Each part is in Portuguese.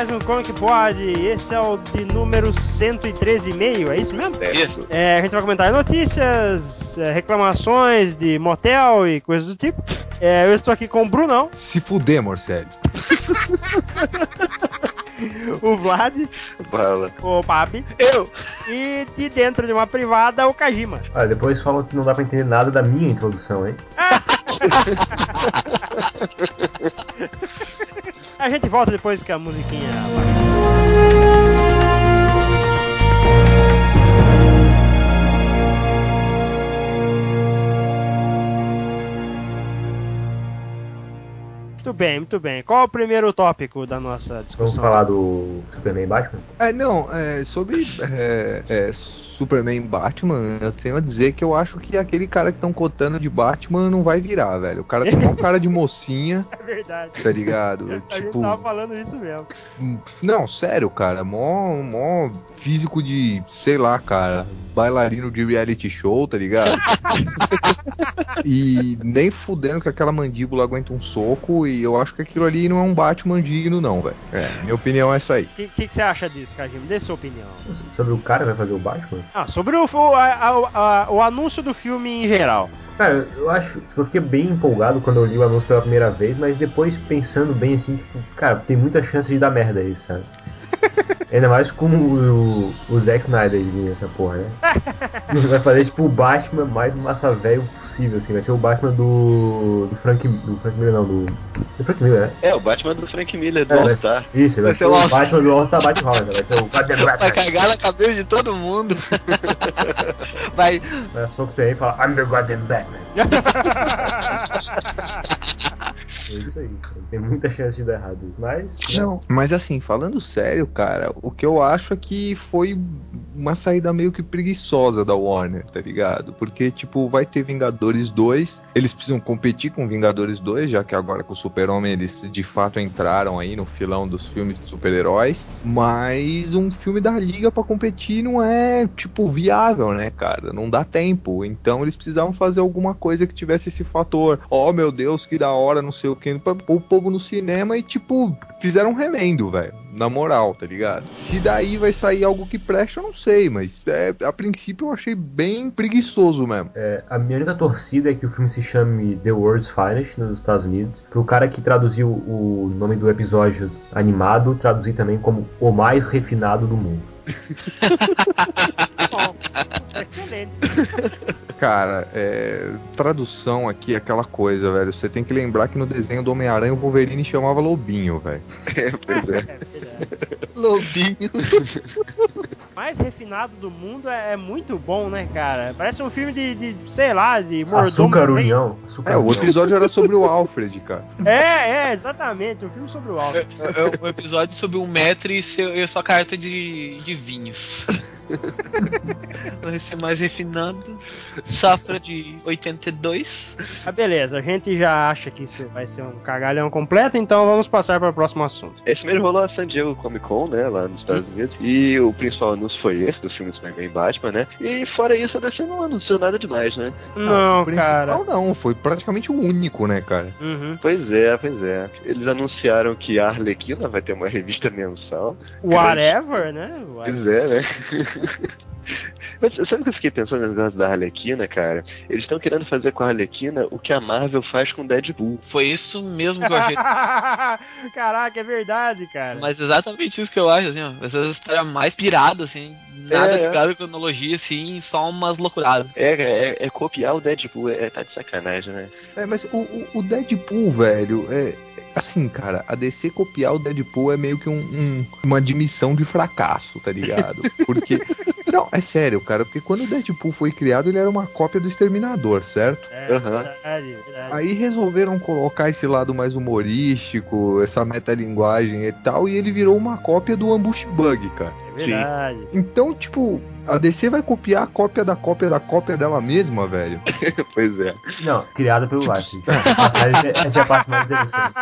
mais um Comic Pod. Esse é o de número 113,5, é isso mesmo? Isso. É, a gente vai comentar notícias, é, reclamações de motel e coisas do tipo. É, eu estou aqui com o Brunão, Se fuder, Morcelli. o Vlad, Bala. o Papi Eu! e de dentro de uma privada, o Kajima. Olha, depois falam que não dá pra entender nada da minha introdução, hein? A gente volta depois que a musiquinha. Muito bem, muito bem. Qual é o primeiro tópico da nossa Vamos discussão? falar do Superman Batman? É, não, é, sobre é, é, Superman Batman, eu tenho a dizer que eu acho que aquele cara que estão cotando de Batman não vai virar, velho. O cara tem uma cara de mocinha, É verdade. tá ligado? A gente tipo, tava falando isso mesmo. não, sério, cara, mó, mó físico de, sei lá, cara, bailarino de reality show, tá ligado? e nem fudendo que aquela mandíbula aguenta um soco, e eu acho que aquilo ali não é um Batman digno, não, velho. É, minha opinião é essa aí. O que, que, que você acha disso, Kajima? Dê sua opinião. Sobre o cara que vai fazer o Batman? Ah, sobre o, o, a- a- o anúncio do filme em geral. Cara, eu acho. Eu fiquei bem empolgado quando eu li o anúncio pela primeira vez, mas depois pensando bem assim, tipo, cara, tem muita chance de dar merda isso, sabe? Ainda mais com o, o, o Zack Snyder vindo essa porra, né? Vai fazer tipo o Batman mais massa velho possível, assim. Vai ser o Batman do. do Frank. Do Frank Miller, não, do. Do Frank Miller, né? É, o Batman do Frank Miller do É, vai All-Star. ser- Isso, vai, Vai ser ser o All-Star. Batman do All-Star Batman Vai ser o Batman Vai Batman. cagar na cabeça de todo mundo. Vai. Vai soco você aí e fala, I'm the goddamn Batman. É isso aí. Tem muita chance de dar errado isso. Mas. né? Não, mas assim, falando sério, cara, o que eu acho é que foi uma saída meio que preguiçosa da Warner, tá ligado? Porque, tipo, vai ter Vingadores 2, eles precisam competir com Vingadores 2, já que agora com o Super-Homem eles de fato entraram aí no filão dos filmes de super-heróis, mas um filme da Liga pra competir não é, tipo, viável, né, cara? Não dá tempo. Então eles precisavam fazer alguma coisa que tivesse esse fator, oh meu Deus, que da hora, não sei o que, pra pôr o povo no cinema e, tipo, fizeram um remendo, velho. Na moral, tá ligado? Se daí vai sair algo que presta, eu não sei, mas é, a princípio eu achei bem preguiçoso mesmo. É, a minha única torcida é que o filme se chame The World's Finest nos Estados Unidos. Pro cara que traduziu o nome do episódio animado, traduzir também como O Mais Refinado do Mundo. Bom, excelente. Cara, é, tradução aqui é aquela coisa, velho. Você tem que lembrar que no desenho do Homem-Aranha o Wolverine chamava Lobinho, velho. É, pois é. É. Lobinho. mais refinado do mundo é, é muito bom, né, cara? Parece um filme de, de sei lá, de mordomo. Açúcar inglês. União. Açúcar É, o episódio era sobre o Alfred, cara. É, é, exatamente. Um filme sobre o Alfred. É um episódio sobre um metro e, seu, e sua carta de, de vinhos. Vai ser mais refinado. Safra de 82. Ah, beleza, a gente já acha que isso vai ser um cagalhão completo, então vamos passar para o próximo assunto. Esse mês rolou a San Diego Comic Con, né, lá nos Estados Unidos. E o principal anúncio foi esse, do filme Superman e Batman, né? E fora isso, a DC não anunciou nada demais, né? Não, o principal cara. não, foi praticamente o único, né, cara? Uhum. Pois é, pois é. Eles anunciaram que a Arlequina vai ter uma revista mensal. Whatever, né? Whatever. Pois é, né? Mas sabe o que eu fiquei pensando no negócio da Arlequina, cara? Eles estão querendo fazer com a Arlequina o que a Marvel faz com Deadpool. Foi isso mesmo que eu achei. Caraca, é verdade, cara. Mas exatamente isso que eu acho, assim, ó. Essa história mais pirada, assim. Nada É, é. ligado à cronologia, assim, só umas loucuradas. É, é, é copiar o Deadpool, é, tá de sacanagem, né? É, mas o, o- o Deadpool, velho, é. Assim, cara, a DC copiar o Deadpool é meio que um- um- uma admissão de fracasso, tá ligado? Porque Não, é sério, cara, porque quando o Deadpool foi criado, ele era uma cópia do Exterminador, certo? É, Aham. verdade, verdade. Aí resolveram colocar esse lado mais humorístico, essa metalinguagem e tal, e ele virou uma cópia do Ambush Bug, cara. É verdade. Então, tipo, a DC vai copiar a cópia da cópia da cópia dela mesma, velho. pois é. Não, criada pelo Life. Mas Essa é a parte mais interessante.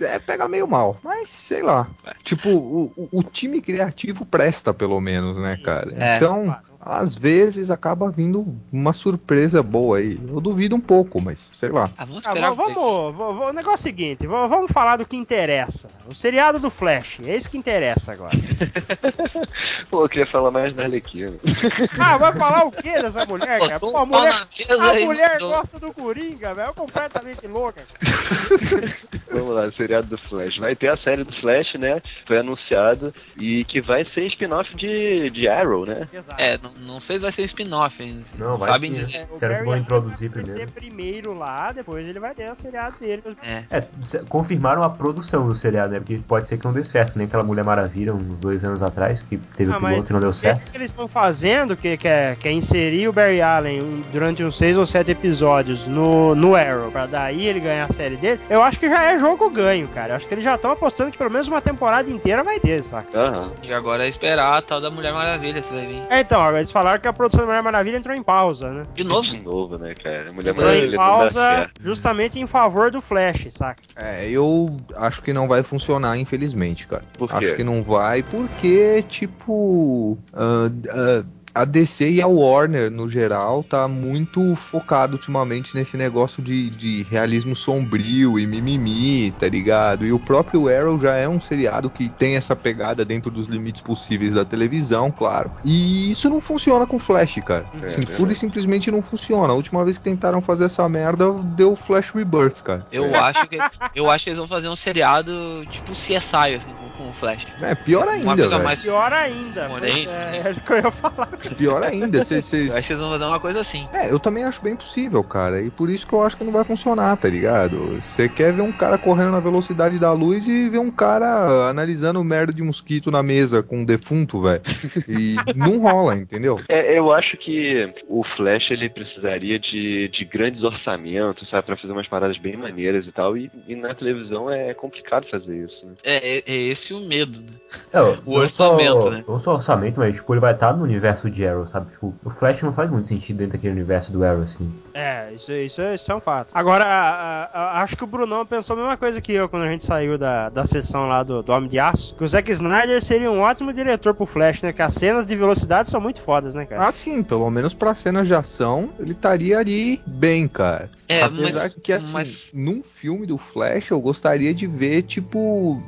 É, pega meio mal, mas sei lá. Tipo, o, o- o time criativo presta, pelo menos, né, cara? É. Então, às vezes acaba vindo uma surpresa boa aí. Eu duvido um pouco, mas sei lá. Ah, vamos Ah, esperar. vamos, vamos, o negócio é o seguinte, vamos, falar do que interessa. O seriado do Flash, é isso que interessa agora. Pô, eu queria falar mais da Arlequina. Ah, vai falar o que dessa mulher, cara? Pô, a mulher, a mulher gosta do Coringa, velho, é completamente louca. cara. Vamos lá, seriado do Flash. Vai ter a série do Flash, né? Foi anunciado. E que vai ser spin-off de, de Arrow, né? Exato. É, não, não sei se vai ser spin-off, hein? Não, vai sabem sim, dizer. É, o Será que vão introduzir vai primeiro? ser primeiro lá, depois ele vai ter o seriado dele. É. É, confirmaram a produção do seriado, né? Porque pode ser que não dê certo, nem aquela Mulher Maravilha, uns dois anos atrás, que teve Ah, o piloto e não deu o certo. que eles estão fazendo, que, que, é, que é inserir o Barry Allen durante uns seis ou sete episódios no, no Arrow, pra daí ele ganhar a série dele, eu acho que já é jogo ganho, cara. Eu acho que eles já estão apostando que pelo menos uma temporada inteira vai ter, saca? Aham. E agora é esperar a tal da Mulher Maravilha se vai vir. É, então, agora eles falaram que a produção da Mulher Maravilha entrou em pausa, né? De novo? De novo, né, cara? Mulher Entrou em Maravilha dá pausa justamente em favor do Flash, saca? É, eu acho que não vai funcionar, infelizmente, cara. Por quê? Acho que não vai, porque, tipo. ah, ah, a DC e a Warner, no geral, tá muito focado ultimamente nesse negócio de, de realismo sombrio e mimimi, tá ligado? E o próprio Arrow já é um seriado que tem essa pegada dentro dos limites possíveis da televisão, claro. E isso não funciona com Flash, cara. É, Assim, verdade. pura e simplesmente não funciona. A última vez que tentaram fazer essa merda, deu Flash Rebirth, cara. Eu acho que eu acho que eles vão fazer um seriado tipo CSI assim, com, com o Flash. É, pior Uma ainda, mais Pior ainda. Pois é, né? é o que eu ia falar. Pior ainda, cê- cê- Eu acho que eles vão fazer uma coisa assim. É, eu também acho bem possível, cara. E por isso que eu acho que não vai funcionar, tá ligado? Você quer ver um cara correndo na velocidade da luz e ver um cara analisando merda de mosquito na mesa com um defunto, velho. E não rola, entendeu? É, eu acho que o Flash ele precisaria de, de grandes orçamentos, sabe, pra fazer umas paradas bem maneiras e tal. E, e na televisão é complicado fazer isso. Né? É, é, é esse o medo, né? É, O orçamento, só, né? Não só orçamento, mas tipo, ele vai estar no universo de Arrow, sabe? Tipo, o Flash não faz muito sentido dentro daquele universo do Arrow, assim. É, isso, isso, isso é um fato. Agora, a- a- a- acho que o Brunão pensou a mesma coisa que eu quando a gente saiu da, da sessão lá do, do Homem de Aço. Que o Zack Snyder seria um ótimo diretor pro Flash, né? Que as cenas de velocidade são muito fodas, né, cara? Ah, sim, pelo menos pra cenas de ação, ele estaria ali bem, cara. É, Apesar mas- que, assim, mas- num filme do Flash, eu gostaria de ver, tipo,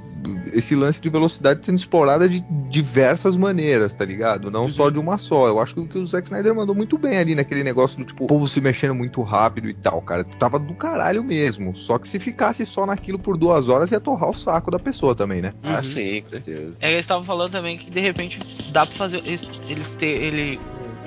esse lance de velocidade sendo explorada de diversas maneiras, tá ligado? Não só de uma só. Eu acho que o Zack Snyder mandou muito bem ali naquele negócio do, tipo, o povo se mexendo muito rápido e tal, cara. Tava do caralho mesmo. Só que se ficasse só naquilo por duas horas, ia torrar o saco da pessoa também, né? Ah, Uhum. sim, com certeza. É que eles estavam falando também que de repente dá pra fazer. Eles, eles ter. Ele.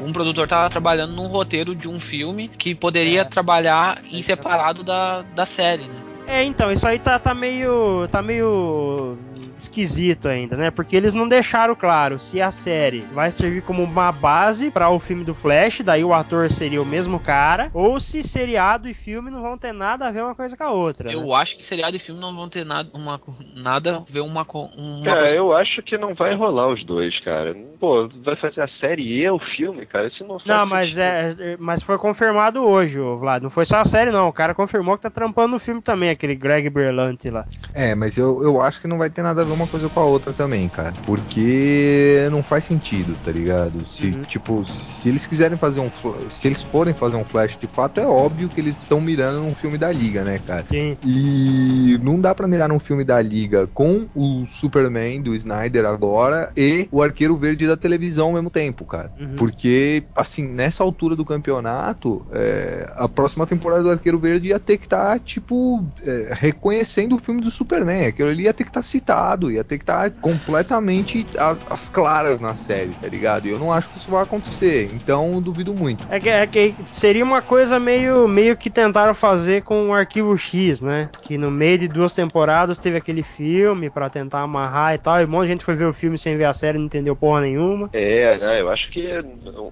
Um produtor tava trabalhando num roteiro de um filme que poderia É. trabalhar em separado da, da série, né? É, então, isso aí tá, tá meio. tá meio esquisito ainda, né? Porque eles não deixaram claro se a série vai servir como uma base para o filme do Flash, daí o ator seria o mesmo cara, ou se seriado e filme não vão ter nada a ver uma coisa com a outra. né? Eu acho que seriado e filme não vão ter nada, uma, nada a ver uma, co- uma Cara, coisa. eu acho que não vai rolar os dois, cara. Pô, vai fazer a série e o filme, cara. Isso não Não, mas sentido. é, é- mas foi confirmado hoje, Vlad. Não foi só a série, não. O cara confirmou que tá trampando no filme também, aquele Greg Berlanti lá. É, mas eu, eu acho que não vai ter nada a ver uma coisa com a outra também, cara. Porque não faz sentido, tá ligado? Se, Uhum. tipo, se eles quiserem fazer um. Se eles forem fazer um flash de fato, é óbvio que eles estão mirando num filme da Liga, né, cara? Sim. E não dá pra mirar num filme da Liga com o Superman do Snyder agora e o Arqueiro Verde da televisão ao mesmo tempo, cara. Uhum. Porque, assim, nessa altura do campeonato, é, a próxima temporada do Arqueiro Verde ia ter que estar, tipo, é, reconhecendo o filme do Superman. Aquilo ali ia ter que estar citado, ia ter que estar completamente às, às claras na série, tá ligado? E eu não acho que isso vai acontecer, então duvido muito. É que, é que seria uma coisa meio, meio que tentaram fazer com o Arquivo X, né? Que no meio de duas temporadas teve aquele filme pra tentar amarrar e tal, e um monte de gente foi ver o filme sem ver a série, não entendeu porra nenhuma. É, né? Eu acho que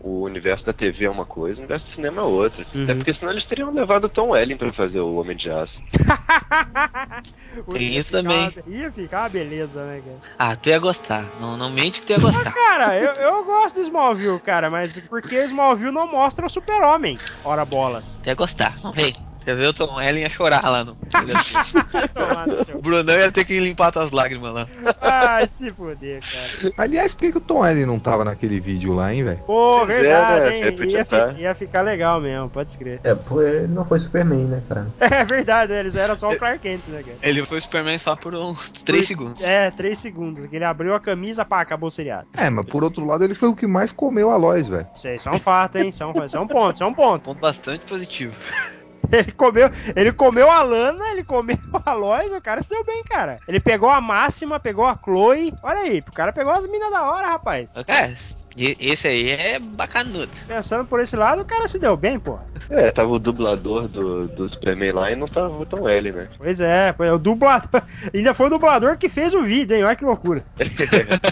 o universo da TV é uma coisa, o universo do cinema é outra. Uhum. Até porque senão eles teriam levado o Tom Welling pra fazer o Homem de Aço. Tem isso ficar- também. Ia ficar uma beleza, né, cara? Ah, tu ia gostar. Não, não mente que tu ia gostar. cara, eu, eu gosto do Smallville, cara, mas porque Smallville não mostra o super-homem. Ora bolas. Tu ia gostar. Não vem. Você vê o Tom Ellen ia chorar lá no. O Brunão ia ter que limpar tuas lágrimas lá. Ai, se fuder, cara. Aliás, por que, que o Tom Ellen não tava naquele vídeo lá, hein, velho? Pô, é, verdade, né? hein? Ia, fi- ia ficar legal mesmo, pode escrever. É, pô, ele não foi Superman, né, cara? É verdade, eles eram só o Clark Kent, né, cara? Ele foi Superman só por uns 3 Por- segundos. É, 3 segundos. Que ele abriu a camisa, pá, acabou o seriado. É, mas por outro lado, ele foi o que mais comeu a Lois, velho. Isso, aí, isso é um fato, hein? Isso é um, isso é um ponto, isso é um ponto. Ponto bastante positivo. Ele comeu, ele comeu a Lana, ele comeu a Lois, o cara se deu bem, cara. Ele pegou a Máxima, pegou a Chloe. Olha aí, o cara pegou as minas da hora, rapaz. É, e- esse aí é bacanudo. Pensando por esse lado, o cara se deu bem, pô. É, tava o dublador do, do Superman lá e não tava o Tom Welling, né? Pois é, foi o dublador. Ainda foi o dublador que fez o vídeo, hein? Olha que loucura.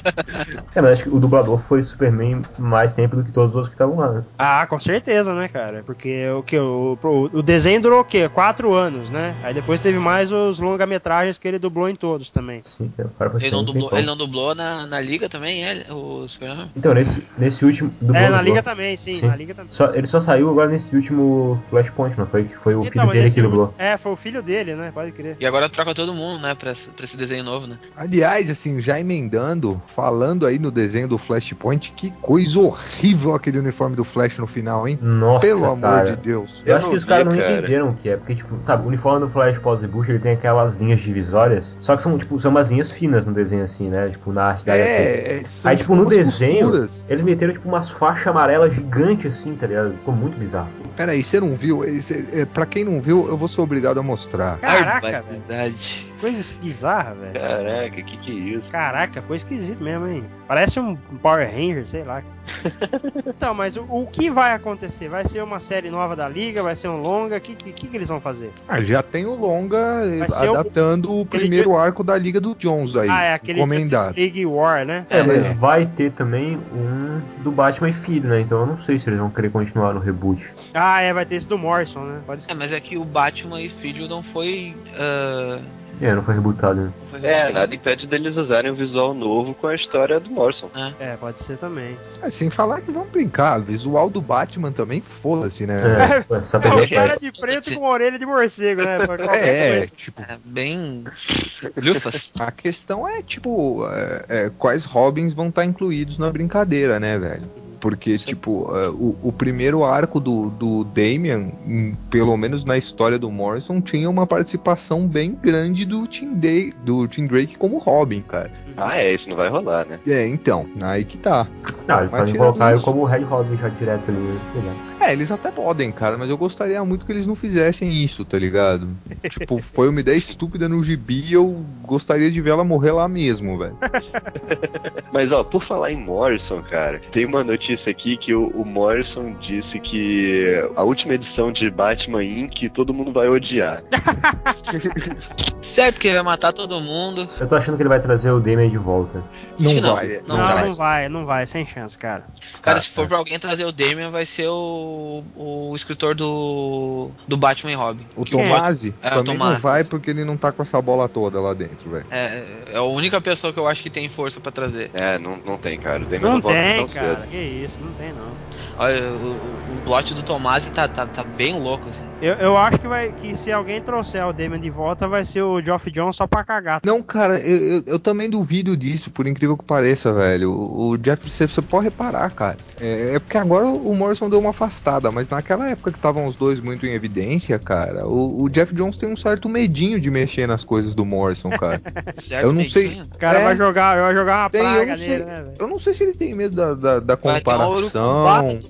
É, mas acho que o dublador foi Superman mais tempo do que todos os outros que estavam lá, né? Ah, com certeza, né, cara? Porque o que o, o, o desenho durou o quê? Quatro anos, né? Aí depois teve mais os longa-metragens que ele dublou em todos também. Sim, cara, Ele não dublou, ele não dublou na, na liga também, é? O Superman? Então, nesse, nesse último. Dublou, é, na. Liga também, sim, Sim. na Liga também. Só, ele só saiu agora nesse último Flashpoint, não foi? Que foi o Então, filho dele que dublou. É, foi o filho dele, né? Pode crer. E agora troca todo mundo, né, pra, esse- pra esse desenho novo, né? Aliás, assim, já emendando, falando aí no desenho do Flashpoint, que coisa horrível aquele uniforme do Flash no final, hein? Nossa, Pelo amor cara. de Deus. Eu Eu acho que os caras não cara. entenderam o que é, porque, tipo, sabe, o uniforme do Flash pós-bush, ele tem aquelas linhas divisórias, só que são, tipo, são umas linhas finas no desenho, assim, né? Tipo, na arte da época. É, é, são Aí, tipo, no desenho, costuras. Eles meteram, tipo, umas faixas amarelas gigantes, assim, tá ligado? Ficou muito bizarro. Peraí, você não viu? Esse- é, pra quem não viu, eu vou ser obrigado a mostrar. Caraca, velho. Barbaridade. Coisa bizarra, velho. Caraca, que que é isso? Caraca, ficou esquisito mesmo, hein? Parece um Power Ranger, sei lá. então, mas o, o que vai acontecer? Vai ser uma série nova da Liga? Vai ser um longa? O que, que, que eles vão fazer? Ah, já tem o longa eh, o- adaptando o, aquele primeiro arco da Liga do Jones aí, ah, é aquele encomendado. League War, né? É, mas É. vai ter também um do Batman e Filho, né? Então eu não sei se eles vão querer continuar no reboot. Ah, é, vai ter esse do Morrison, né? Pode É, mas é que o Batman e Filho não foi. ah, É, não foi rebootado, né? É, nada impede deles usarem um visual novo com a história do Morrison. É, pode ser também. Ah, sem falar que vamos brincar, visual do Batman também, foda-se, né? É, É o cara de preto com orelha de morcego, né? É, tipo, É, bem. Lufas. a questão é, tipo, é, é, quais Robins vão estar incluídos na brincadeira, né, velho? Porque, tipo, é, o, o primeiro arco do, do Damian, hum, pelo menos na história do Morrison, tinha uma participação bem grande do Tim, Day, do Tim Drake como Robin, cara. Ah, é, isso não vai rolar, né? É, então, aí que tá. Não, eles Mas podem eu isso- como Red Robin já direto ali, né? sei lá. É, eles até podem, cara, mas eu gostaria muito que eles não fizessem isso, tá ligado? tipo, foi uma ideia estúpida no gibi e eu gostaria de ver ela morrer lá mesmo, velho. Mas, ó, por falar em Morrison, cara, tem uma notícia aqui que o, o Morrison disse que a última edição de Batman Inc. todo mundo vai odiar. Certo que ele vai matar todo mundo. Eu tô achando que ele vai trazer o Damian de volta. Não não. vai. Não Não, vai. não vai, não vai, sem chance, cara. Cara, Tá, se for tá. pra alguém trazer o Damian, vai ser o, o escritor do, do Batman e Robin. O é? Tomasi É, o também não vai porque ele não tá com essa bola toda lá dentro, velho. É, é a única pessoa que eu acho que tem força pra trazer. É, não, não tem, cara. O Damian Não volta tem, tão cara. cedo. Que isso, não tem não. Olha, o, o, o plot do Tomasi tá, tá, tá bem louco, assim. Eu, eu acho que vai que se alguém trouxer o Damon de volta, vai ser o Geoff John só pra cagar. Não, cara, eu, eu, eu também duvido disso, por incrível que pareça, velho. O, o Jeff, você, você pode reparar, cara. É, é porque agora o Morrison deu uma afastada, mas naquela época que estavam os dois muito em evidência, cara, o, o Jeff Jones tem um certo medinho de mexer nas coisas do Morrison, cara. Certo, Eu não sei. Neguinho? O cara É. vai jogar, vai jogar uma Tem, eu praga não sei. nele, né? Eu não sei se ele tem medo da, da, da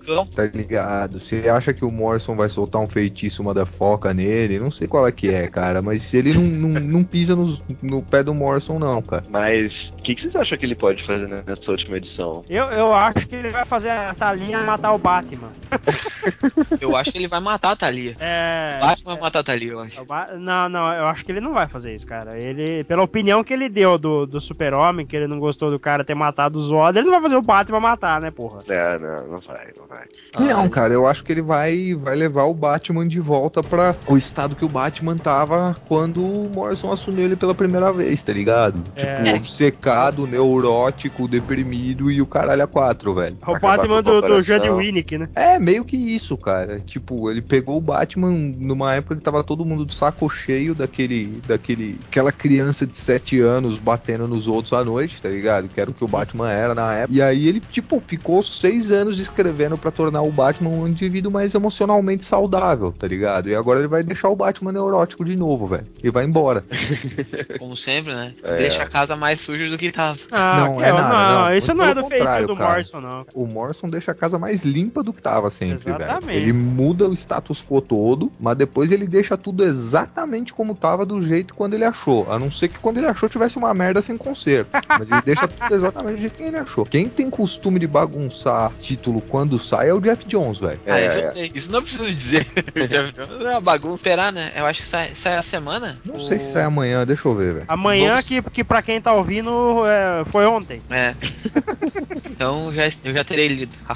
Campo. Tá ligado? Você acha que o Morrison vai soltar um feitiço Maurício Motherfoca nele, não sei qual é que é, cara, mas ele não, não, não pisa no, no pé do Morrison, não, cara. Mas o que, que vocês acham que ele pode fazer nessa última edição? Eu, eu acho que ele vai fazer a Thalia matar o Batman. Eu acho que ele vai matar a Thalia. É. O Batman vai matar a Thalia, eu acho. Não, não, eu acho que ele não vai fazer isso, cara. Ele, pela opinião que ele deu do, do Super-Homem, que ele não gostou do cara ter matado o Zod, ele não vai fazer o Batman matar, né, porra? É, não, não vai, não vai. Não, cara, eu acho que ele vai, vai levar o Batman de volta pra o estado que o Batman tava quando o Morrison assumiu ele pela primeira vez, tá ligado? É. Tipo, obcecado, neurótico, deprimido e o caralho a quatro, velho. O Acabar Batman do, do. Judd Winnick, né? É, meio que isso, cara. Tipo, ele pegou o Batman numa época que tava todo mundo do saco cheio daquele. daquele. aquela criança de 7 anos batendo nos outros à noite, tá ligado? Que era o que o Batman era na época. E aí ele, tipo, ficou seis anos escrevendo pra tornar o Batman um indivíduo mais emocionalmente saudável, tá ligado? E agora ele vai deixar o Batman neurótico de novo, velho. E vai embora. Como sempre, né? É. Deixa a casa mais suja do que tava. Ah, Não, que- é nada, não. isso Muito não é do contrário, do cara. Morrison, não. O Morrison deixa a casa mais limpa do que tava sempre, velho. Exatamente. Ele muda o status quo todo, mas depois ele deixa tudo exatamente como tava do jeito quando ele achou. A não ser que quando ele achou tivesse uma merda sem conserto. Mas ele deixa tudo exatamente do jeito que ele achou. Quem tem costume de bagunçar título quando sai é o Jeff Jones, velho. Ah, isso É, eu sei. Isso não preciso dizer. Jeff Jones é uma bagunça. Esperar, né? Eu acho que sai, sai a semana. Não O- sei se sai amanhã, deixa eu ver, velho. Amanhã, Vamos- que, que pra quem tá ouvindo, é, foi ontem. É. então já, eu já terei lido.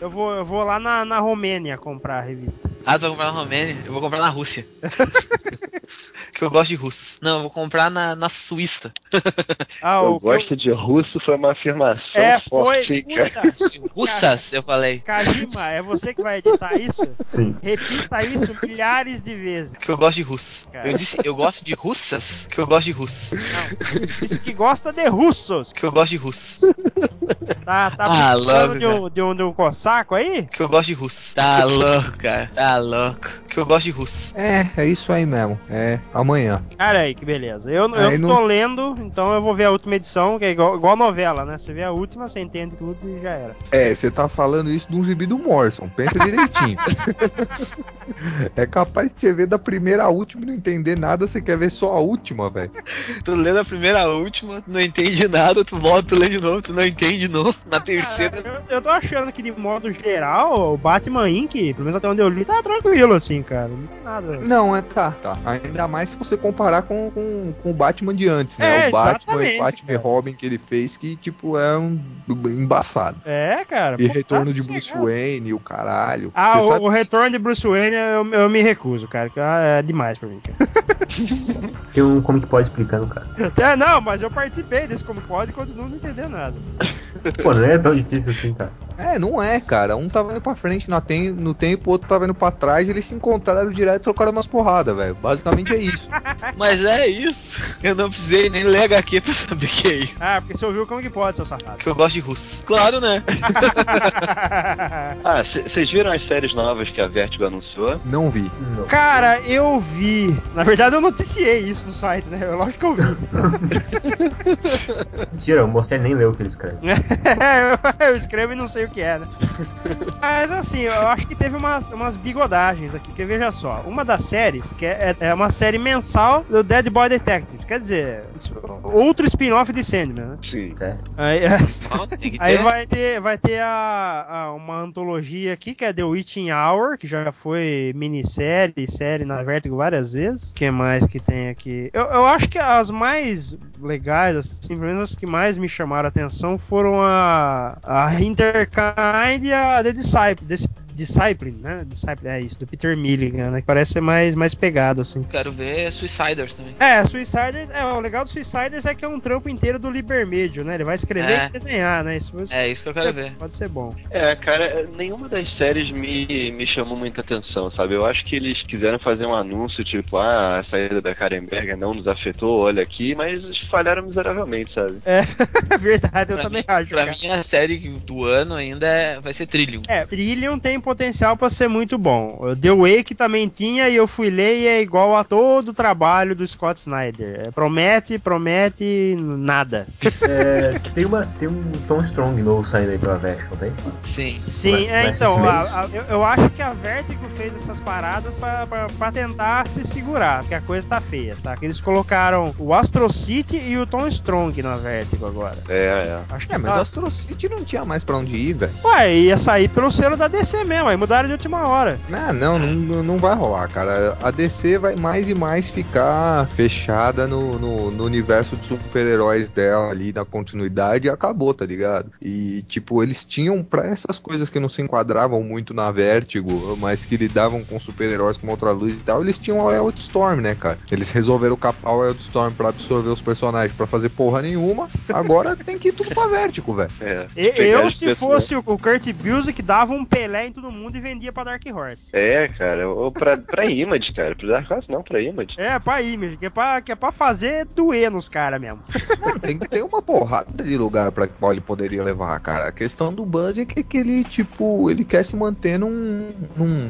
Eu vou, eu vou lá na, na Romênia comprar a revista. ah, tu vai comprar na Romênia? Eu vou comprar na Rússia. que eu gosto de russos. Não, eu vou comprar na, na Suíça. Ah, eu o que eu- gosto de russo, foi uma afirmação É, forte, foi. Cara. Russas, eu falei. Kajima, é você que vai editar isso? Sim. Repita isso milhares de vezes. Que eu gosto de russos. Cara. Eu disse, eu gosto de russas. Que eu gosto de russos. Não, você disse que gosta de russos. Que eu gosto de russos. Tá, tá Ah, precisando logo, de um, de, um, de um cossaco aí? Que eu gosto de russos. Tá louco, cara. Tá louco. Que eu gosto de russos. É, é isso aí mesmo. É amanhã. Olha aí, que beleza. Eu, eu Aí não- tô lendo, então eu vou ver a última edição, que é igual, igual novela, né? Você vê a última, você entende tudo e já era. É, você tá falando isso de um gibi do Morrison. Pensa direitinho. é capaz de você ver da primeira à última e não entender nada, você quer ver só a última, velho. Tu lê a primeira a última, não entende nada, tu volta, tu lê de novo, tu não entende de novo. Na terceira. Cara, eu, eu tô achando que de modo geral, o Batman Inc., pelo menos até onde eu li, tá tranquilo, assim, cara. Não tem nada. Não, é tá, tá. Ainda mais se você comparar com, com, com o Batman de antes, né? É, o Batman e Batman e cara. Robin que ele fez, que, tipo, é um embaçado. É, cara. E retorno tá de Bruce sossegado. Wayne, o caralho. Ah, o, sabe- o retorno de Bruce Wayne eu, eu me recuso, cara. Que ah, é demais pra mim, cara. Tem um Comic Pod explicando, cara. É, não, mas eu participei desse Comic Pod e continuo não entendendo nada. Pô, não é tão difícil assim, cara. É, não é, cara. Um tava indo pra frente no tem- no tempo, o outro tava indo pra trás, eles se encontraram direto e trocaram umas porradas, velho. Basicamente é isso. Mas é isso. Eu não precisei nem ler HQ pra saber que é isso. Ah, porque você ouviu o Comic Pod, seu safado. Que eu gosto de russos. Claro, né? Ah, vocês viram as séries novas que a Vertigo anunciou? Não vi. Não. Cara, eu vi. Na verdade, eu noticiei isso no site, né? Eu, lógico que eu vi. Mentira, o Morcel nem leu o que ele escreve. Eu, eu escrevo e não sei o que é, né? Mas assim, eu acho que teve umas, umas bigodagens aqui, porque veja só, uma das séries, que é, é uma série mensal do Dead Boy Detectives, quer dizer, outro spin-off de Sandman, né? Sim. Certo? Aí, que aí vai ter, vai ter a, a- uma antologia aqui, que é The Witching Hour, que já foi minissérie, série na Vertigo várias vezes. O que mais que tem aqui? Eu, eu acho que as mais legais, assim, pelo menos as que mais me chamaram a atenção foram a, a Interkind e a The Disciple, Dis- Discipline, né? Disciple, é isso, do Peter Milligan, né? Que parece ser mais, mais pegado, assim. Quero ver Suiciders também. É, Suiciders, é, o legal do Suiciders é que é um trampo inteiro do Libermedio, né? Ele vai escrever É. e desenhar, né? Isso É isso que eu quero ver. pode ser bom. É, cara, nenhuma das séries me, me chamou muita atenção, sabe? Eu acho que eles quiseram fazer um anúncio, tipo, ah, a saída da Karen Berger não nos afetou, olha aqui, mas falharam miseravelmente, sabe? É verdade, eu Pra também mim- acho. Pra cara. mim, a série do ano ainda é- vai ser Trillium. É, Trillium tem potencial pra ser muito bom. The Wake também tinha e eu fui ler e é igual a todo o trabalho do Scott Snyder. É, promete, promete, nada. É, tem, uma, tem um Tom Strong novo saindo aí pela Vertigo, não tem? Sim. Sim, Vai- é, vai então, a- a- eu, eu acho que a Vertigo fez essas paradas pra tentar se segurar, porque a coisa tá feia, saca? Eles colocaram o Astro City e o Tom Strong na Vertigo agora. É, é. Acho que É, mas tá- Astro City não tinha mais pra onde ir, velho. Ué, ia sair pelo selo da DC mesmo, aí mudaram de última hora. Ah, não, não, não vai rolar, cara. A DC vai mais e mais ficar fechada no, no, no universo de super-heróis dela ali, na continuidade, e acabou, tá ligado? E, tipo, eles tinham, pra essas coisas que não se enquadravam muito na Vertigo, mas que lidavam com super-heróis com outra luz e tal, eles tinham a Wildstorm, né, cara? Eles resolveram capar o Wildstorm pra absorver os personagens pra fazer porra nenhuma, agora tem que ir tudo pra Vertigo, velho. é. Eu, se fosse o o Kurt Busiek, dava um Pelé em todo mundo e vendia pra Dark Horse. É, cara, ou pra, pra Image, cara. Pro Dark Horse não, pra Image. É, pra Image, que é pra, que é pra fazer doer nos caras mesmo. Não, tem que ter uma porrada de lugar pra qual ele poderia levar, cara. A questão do Buzz é que, que ele, tipo, ele quer se manter num, num,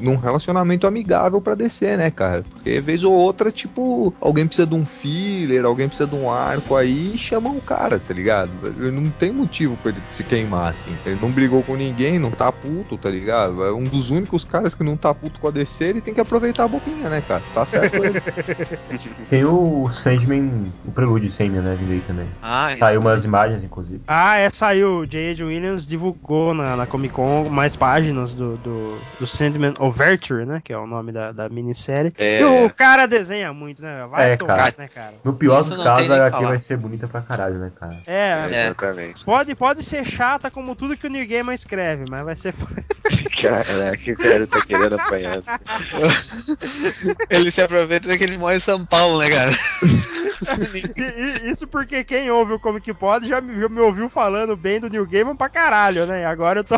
num relacionamento amigável pra descer, né, cara? Porque vez ou outra, tipo, alguém precisa de um filler, alguém precisa de um arco aí e chama o cara, tá ligado? Ele Não tem motivo pra ele se queimar, assim. Ele não brigou com ninguém, não tá puto, tá ligado? É um dos únicos caras que não tá puto com a DC, ele tem que aproveitar a bobinha, né, cara? Tá certo ele. Tem o Sandman, o prelúdio de Sandman, né, vindo aí também. Ah, Saiu umas imagens, inclusive. Ah, é, saiu. O J.J. Williams divulgou na, na Comic Con mais páginas do, do, do Sandman Overture, né? Que é o nome da, da minissérie. É. E o cara desenha muito, né? Vai É, tomar, cara. né, cara? No pior Isso dos casos, a HQ vai ser bonita pra caralho, né, cara? É, É. Exatamente. Pode, pode ser chata como tudo que o New Gaiman escreve, mas vai ser. Caraca, o cara tá querendo apanhar. Ele se aproveita daquele mora em São Paulo, né, cara? E- e- Isso porque quem ouve o Comic Pod já me, já me ouviu falando bem do New Gaiman pra caralho, né? E agora eu tô.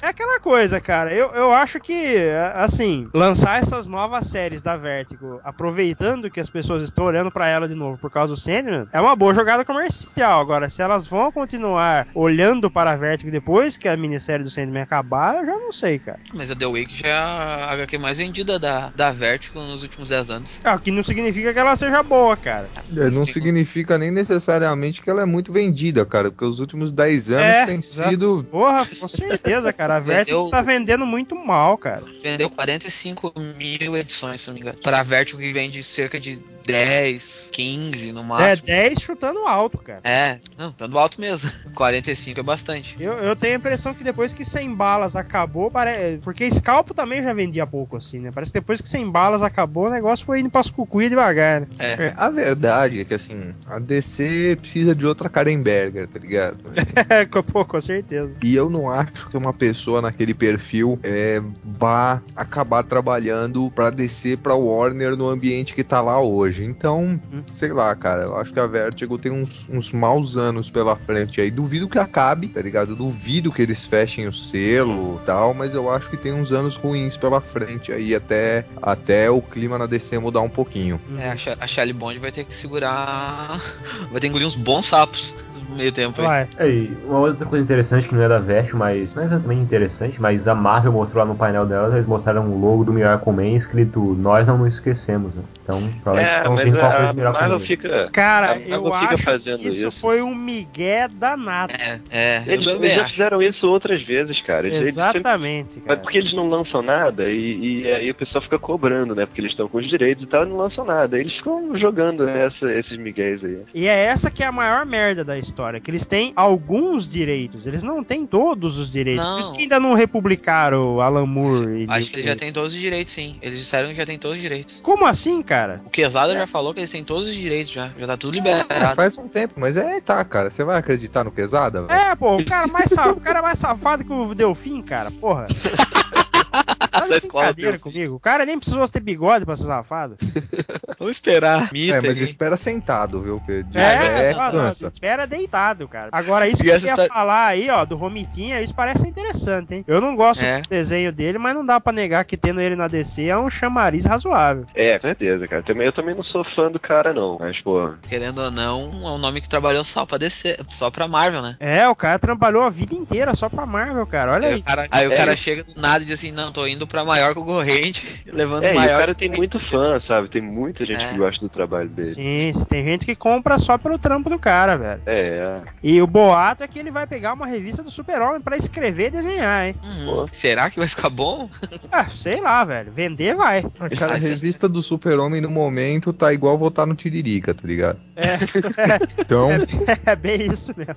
É aquela coisa, cara. Eu, eu acho que, assim, lançar essas novas séries da Vertigo, aproveitando que as pessoas estão olhando pra ela de novo por causa do Sandman, é uma boa jogada comercial. Agora, se elas vão continuar olhando para a Vertigo depois que a minissérie do Sandman acabar, eu já não sei, cara. Mas a The Wake já é a HQ mais vendida da, da Vertigo nos últimos 10 anos. Ah, o que não significa que ela seja boa, cara. É, não Sim. significa nem necessariamente que ela é muito vendida, cara, porque os últimos 10 anos É, tem exato. sido. Porra, com certeza, cara. A Vertigo Vendeu- tá vendendo muito mal, cara. Vendeu 45 mil edições, se não me engano. Para a Vertigo que vende cerca de 10, 15 no É, máximo. 10 chutando alto, cara. É, não, dando alto mesmo. 45 é bastante. Eu, eu tenho a impressão que depois que 100 balas acabou, pare... porque Scalpo também já vendia pouco assim, né? Parece que depois que 100 balas acabou, o negócio foi indo pras cucuia devagar, né? É. É, a verdade é que assim, a DC precisa de outra Karenberger, tá ligado? Pô, com certeza. E eu não acho que uma pessoa naquele perfil é, vá acabar trabalhando pra descer pra Warner no ambiente que tá lá hoje. Então, Hum. sei lá, cara, eu acho que a Vertigo tem uns, uns maus anos pela frente aí. Duvido que acabe, tá ligado? Duvido que eles fechem o selo e tal, mas eu acho que tem uns anos ruins pela frente aí até, até o clima na DC mudar um pouquinho. É, a, Shelly Bond vai ter que segurar. Vai ter que engolir uns bons sapos no meio tempo aí. Vai. É, uma outra coisa interessante que não é da Vertigo, mas não é exatamente interessante, mas a Marvel mostrou lá no painel dela, eles mostraram o logo do Miracle Man escrito Nós não nos esquecemos, né? Então, provavelmente É, estão mas vendo qual a Miracle Marvel fica. Cara, A Marvel eu fica acho fazendo que isso, isso. foi um migué danado. É, é. Eles, eles já fizeram isso outras vezes, cara. Eles- eles sempre- Exatamente, Mas cara. porque eles não lançam nada e, e aí o pessoal fica cobrando, né? Porque eles estão com os direitos e tal e não lançam nada. Eles ficam jogando essa- esses miguéis aí. E é essa que é a maior merda da história, que eles têm alguns direitos, eles não têm todos os direitos. Não. Por isso que ainda não republicaram o Alan Moore. e- Acho que eles já têm todos os direitos, sim. Eles disseram que já tem todos os direitos. Como assim, cara? O Quesada já falou que eles têm todos os direitos já. Já tá tudo É, liberado. faz um tempo, mas é, tá, cara. Você vai acreditar no Quesada? velho? É, pô, o cara mais, o cara mais safado que o Delfim, cara, porra. Tá Da escola comigo. O cara nem precisou ter bigode pra ser safado. Vamos esperar. Mita, É, mas hein? espera sentado, viu? De É, pé não, espera deitado, cara. Agora, isso E que ia está- falar aí, ó, do Romitinha, isso parece interessante, hein? Eu não gosto É. do desenho dele, mas não dá pra negar que tendo ele na DC é um chamariz razoável. É, com certeza, cara. Também, eu também não sou fã do cara, não. Mas, pô, Querendo ou não, é um nome que trabalhou só pra descer, só pra Marvel, né? É, o cara trabalhou a vida inteira só pra Marvel, cara. Olha Aí aí. o cara, aí o É. cara chega do nada e diz assim, não, tô indo pra maior concorrente, levando É, e o maior. cara tem muito fã, sabe? Tem muita gente É. que gosta do trabalho dele. Sim, tem gente que compra só pelo trampo do cara, velho. É, E o boato é que ele vai pegar uma revista do Super-Homem pra escrever e desenhar, hein? Hum, Pô. será que vai ficar bom? Ah, sei lá, velho. Vender vai. Cara, a revista do Super-Homem no momento tá igual votar no Tiririca, tá ligado? É, Então, é bem isso mesmo.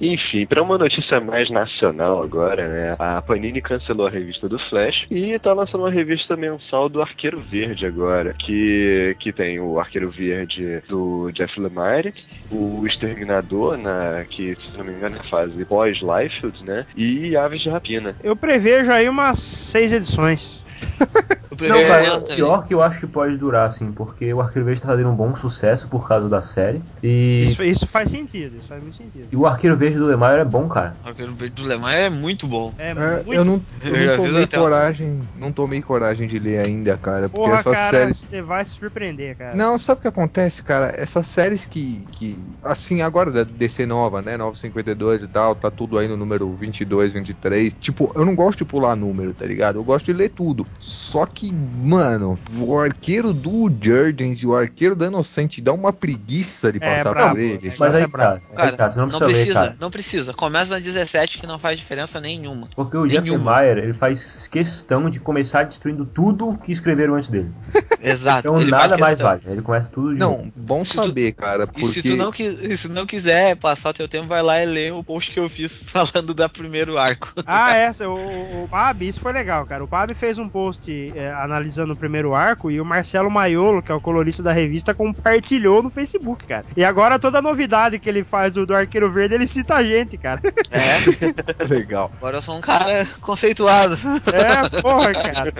Enfim, pra uma notícia mais nacional agora, né? A Panini cancelou a revista do Flash e tá lançando uma revista mensal do Arqueiro Verde agora, que, que tem o Arqueiro Verde do Jeff Lemire, o Exterminador, na, que se não me engano é fase pós-Liefeld, né? E Aves de Rapina. Eu prevejo aí umas seis edições. Não, cara, também. pior que eu acho que pode durar, assim, porque o Arqueiro Verde tá fazendo um bom sucesso por causa da série. E, Isso, isso faz sentido, isso faz muito sentido. e o Arqueiro Verde do Lemar é bom, cara. O Arqueiro Verde do Le Mans é muito bom. É, é, muito. eu não, eu Eu não tomei até coragem, não tomei coragem de ler ainda, cara, porque Porra, essas cara, séries você vai se surpreender, cara. Não, sabe o que acontece, cara? Essas séries que, que. Assim, agora da DC nova, né? 952 e tal, tá tudo aí no número 22, 23. Tipo, eu não gosto de pular número, tá ligado? Eu gosto de ler tudo. Só que, mano, o arqueiro do Jurgens e o arqueiro da Inocente dá uma preguiça de É, passar brabo. por eles. Mas aí é tá, aí Cara, tá, você não Não precisa, ler, precisa, cara. não precisa. Começa na 17 que não faz diferença nenhuma. Porque o Jeff. Lemire, ele faz questão de começar destruindo tudo que escreveram antes dele. Exato. Então nada mais vale. Ele começa tudo de novo. Não, bom Se tu- saber, cara, E porque. se tu não, e se não quiser passar teu tempo, vai lá e lê o post que eu fiz falando da primeiro arco. Ah, essa, o, o Pab, isso foi legal, cara. O Pab fez um post é, analisando o primeiro arco e o Marcelo Maiolo, que é o colorista da revista, compartilhou no Facebook, cara. E agora toda a novidade que ele faz do, do Arqueiro Verde, ele cita a gente, cara. É, Legal. agora eu sou um cara conceituado. É, porra, cara.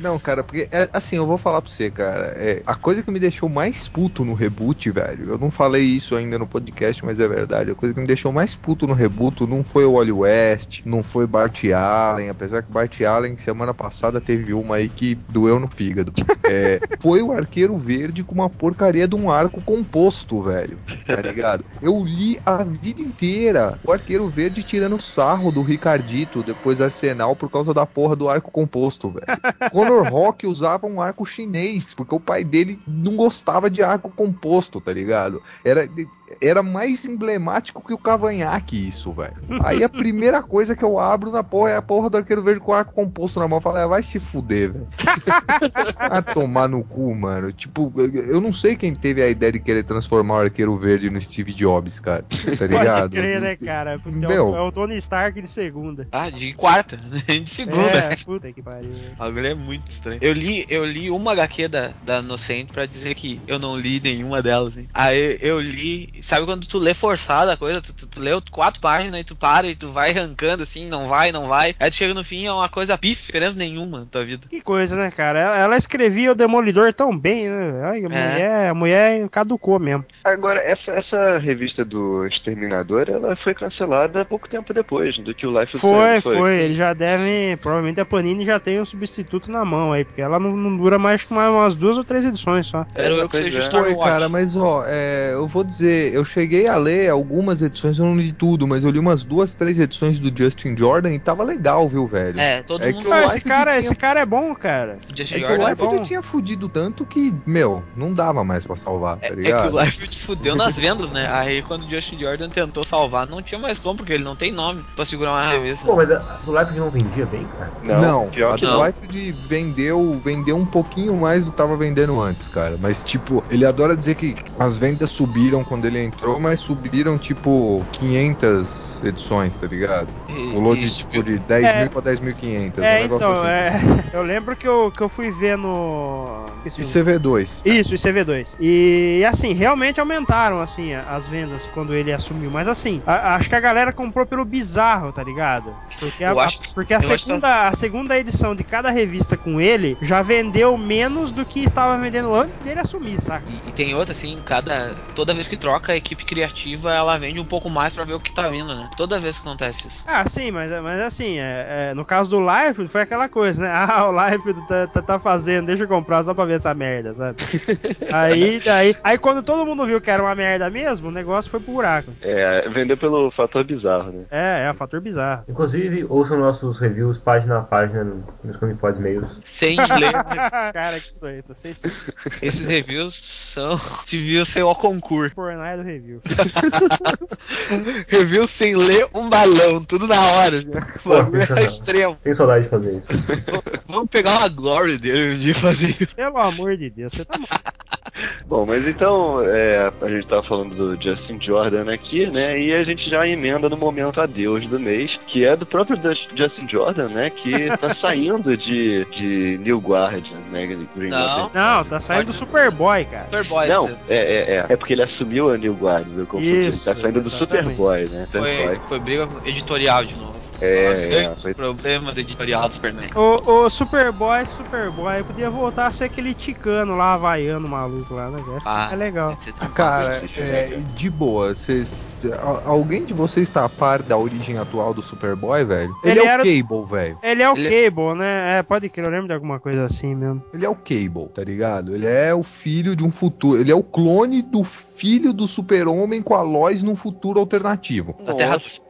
Não, cara, porque é, assim, eu vou falar pra você, cara. É, a coisa que me deixou mais puto no reboot, velho. Eu não falei isso ainda no podcast, mas é verdade. A coisa que me deixou mais puto no reboot não foi o Wally West, não foi Bart Allen, apesar que Bart Allen semana passada teve uma aí que doeu no fígado. É, foi o Arqueiro Verde com uma porcaria de um arco composto, velho. Tá ligado? Eu li a vida inteira o Arqueiro Verde tirando sarro do Ricardito depois Arsenal por causa da porra do arco composto, velho. Conor Rock usava um arco chinês, porque o pai dele não gostava de arco composto, tá ligado? Era, era mais emblemático que o cavanhaque isso, velho. Aí a primeira coisa que eu abro na porra é a porra do arqueiro verde com arco composto na mão. Eu falei, ah, vai se fuder, velho. Vai tomar no cu, mano. Tipo, eu- não sei quem teve a ideia de querer transformar o arqueiro verde no Steve Jobs, cara. Tá ligado? Pode crer, né, cara? Porque é, Meu. o, é o Tony Stark de segunda. Ah, de quarta, de segunda. É, puta que pariu. O bagulho é muito estranho. Eu li, eu li uma HQ da, da Inocente pra dizer que eu não li nenhuma delas. Hein? Aí eu li. Sabe quando tu lê forçada a coisa? Tu, tu, tu lê quatro páginas e tu para e tu vai arrancando assim, não vai, não vai. Aí tu chega no fim é uma coisa pif, diferença nenhuma tua vida. Que coisa, né, cara? Ela, ela escrevia o Demolidor tão bem, né? Ai, a, É. mulher, a mulher caducou mesmo. Agora, essa, essa revista do Exterminador, ela foi cancelada pouco tempo depois do que o Life Foi, foi, Eles já devem. Provavelmente a Panini já tem um substituto na mão aí, porque ela não, não dura mais que mais umas duas ou três edições só. Espero eu que pois seja é. Foi, cara, mas ó, é, eu vou dizer, eu cheguei a ler algumas edições, eu não li tudo, mas eu li umas duas, três edições do Justin Jordan e tava legal, viu, velho? É, todo É mundo. que o Ah, esse cara, esse cara é bom, cara. Justin É que o Jordan é tinha fudido tanto que, meu, não dava mais pra salvar, tá É, é que ligado? o Life te fudeu nas vendas, né? Aí quando o Justin Jordan tentou salvar, não tinha mais como, porque ele não tem nome pra segurar uma revista. Pô, mas a, o Life não vendia bem, cara. Não, pior a que do não. Life vendeu, vendeu um pouquinho mais do que tava vendendo antes, cara. Mas, tipo, ele adora dizer que as vendas subiram quando ele entrou, mas subiram, tipo, 500 edições, tá ligado? O load Isso, tipo de 10 É. mil pra 10.500. É, um negócio então, assim. é, eu lembro que eu, que eu fui ver no. E CV2. Isso, o CV2. E assim, realmente aumentaram assim a- as vendas quando ele assumiu. Mas assim, a- acho que a galera comprou pelo bizarro, tá ligado? Porque a, acho- a- porque a que- segunda, a segunda edição de cada revista com ele já vendeu menos do que estava vendendo antes dele assumir, saca? E, e tem outra, assim, cada. Toda vez que troca a equipe criativa, ela vende um pouco mais pra ver o que tá vindo, né? Toda vez que acontece isso. Ah, sim, mas, mas assim, é, é, no caso do Life, foi aquela coisa, né? Ah, o Life tá, tá, tá fazendo, deixa eu comprar só pra ver essa merda, sabe? aí, aí, aí quando todo mundo viu que era uma merda mesmo, o negócio foi pro buraco. É, vendeu pelo fator bizarro, né? É, é um fator bizarro. Inclusive, ouçam nossos reviews página a página no- nos Comipods meios. Sem ler. Cara, que doença, sei sim. Esses reviews são. Deviam ser o concurso. Fornai do review. Reviews sem ler um balão, tudo na hora. Assim. Pô, é extremo. Tenho saudade de fazer isso. Vamos pegar uma glory dele um dia e fazer isso. Pelo amor de Deus, você tá maluco. Bom, mas então, é, a gente tava falando do Justin Jordan aqui, né? E a gente já emenda no momento adeus do mês, que é do próprio Just- Justin Jordan, né? Que tá saindo de, de New Guardian, né? Green Não. Não, tá saindo do Superboy, cara. Superboy, Não, você- é, é, é. É porque ele assumiu a New Guardian, eu confundi. Isso, ele tá saindo do exatamente. Superboy, né? foi, Superboy. foi briga editorial de novo. É, é, foi- problema do editorial do Superman. O, o Superboy, Superboy, podia voltar a ser aquele ticano lá, havaiano maluco lá, né, velho? Ah. É legal. Você tá Cara, é, de boa, vocês, a- alguém de vocês tá a par da origem atual do Superboy, velho? Ele, Ele é era- o Cable, velho. Ele é o Ele- Cable, né? É, pode crer, eu lembro de alguma coisa assim mesmo. Ele é o Cable, tá ligado? Ele é o filho de um futuro. Ele é o clone do filho do Super-Homem com a Lois num futuro alternativo. Na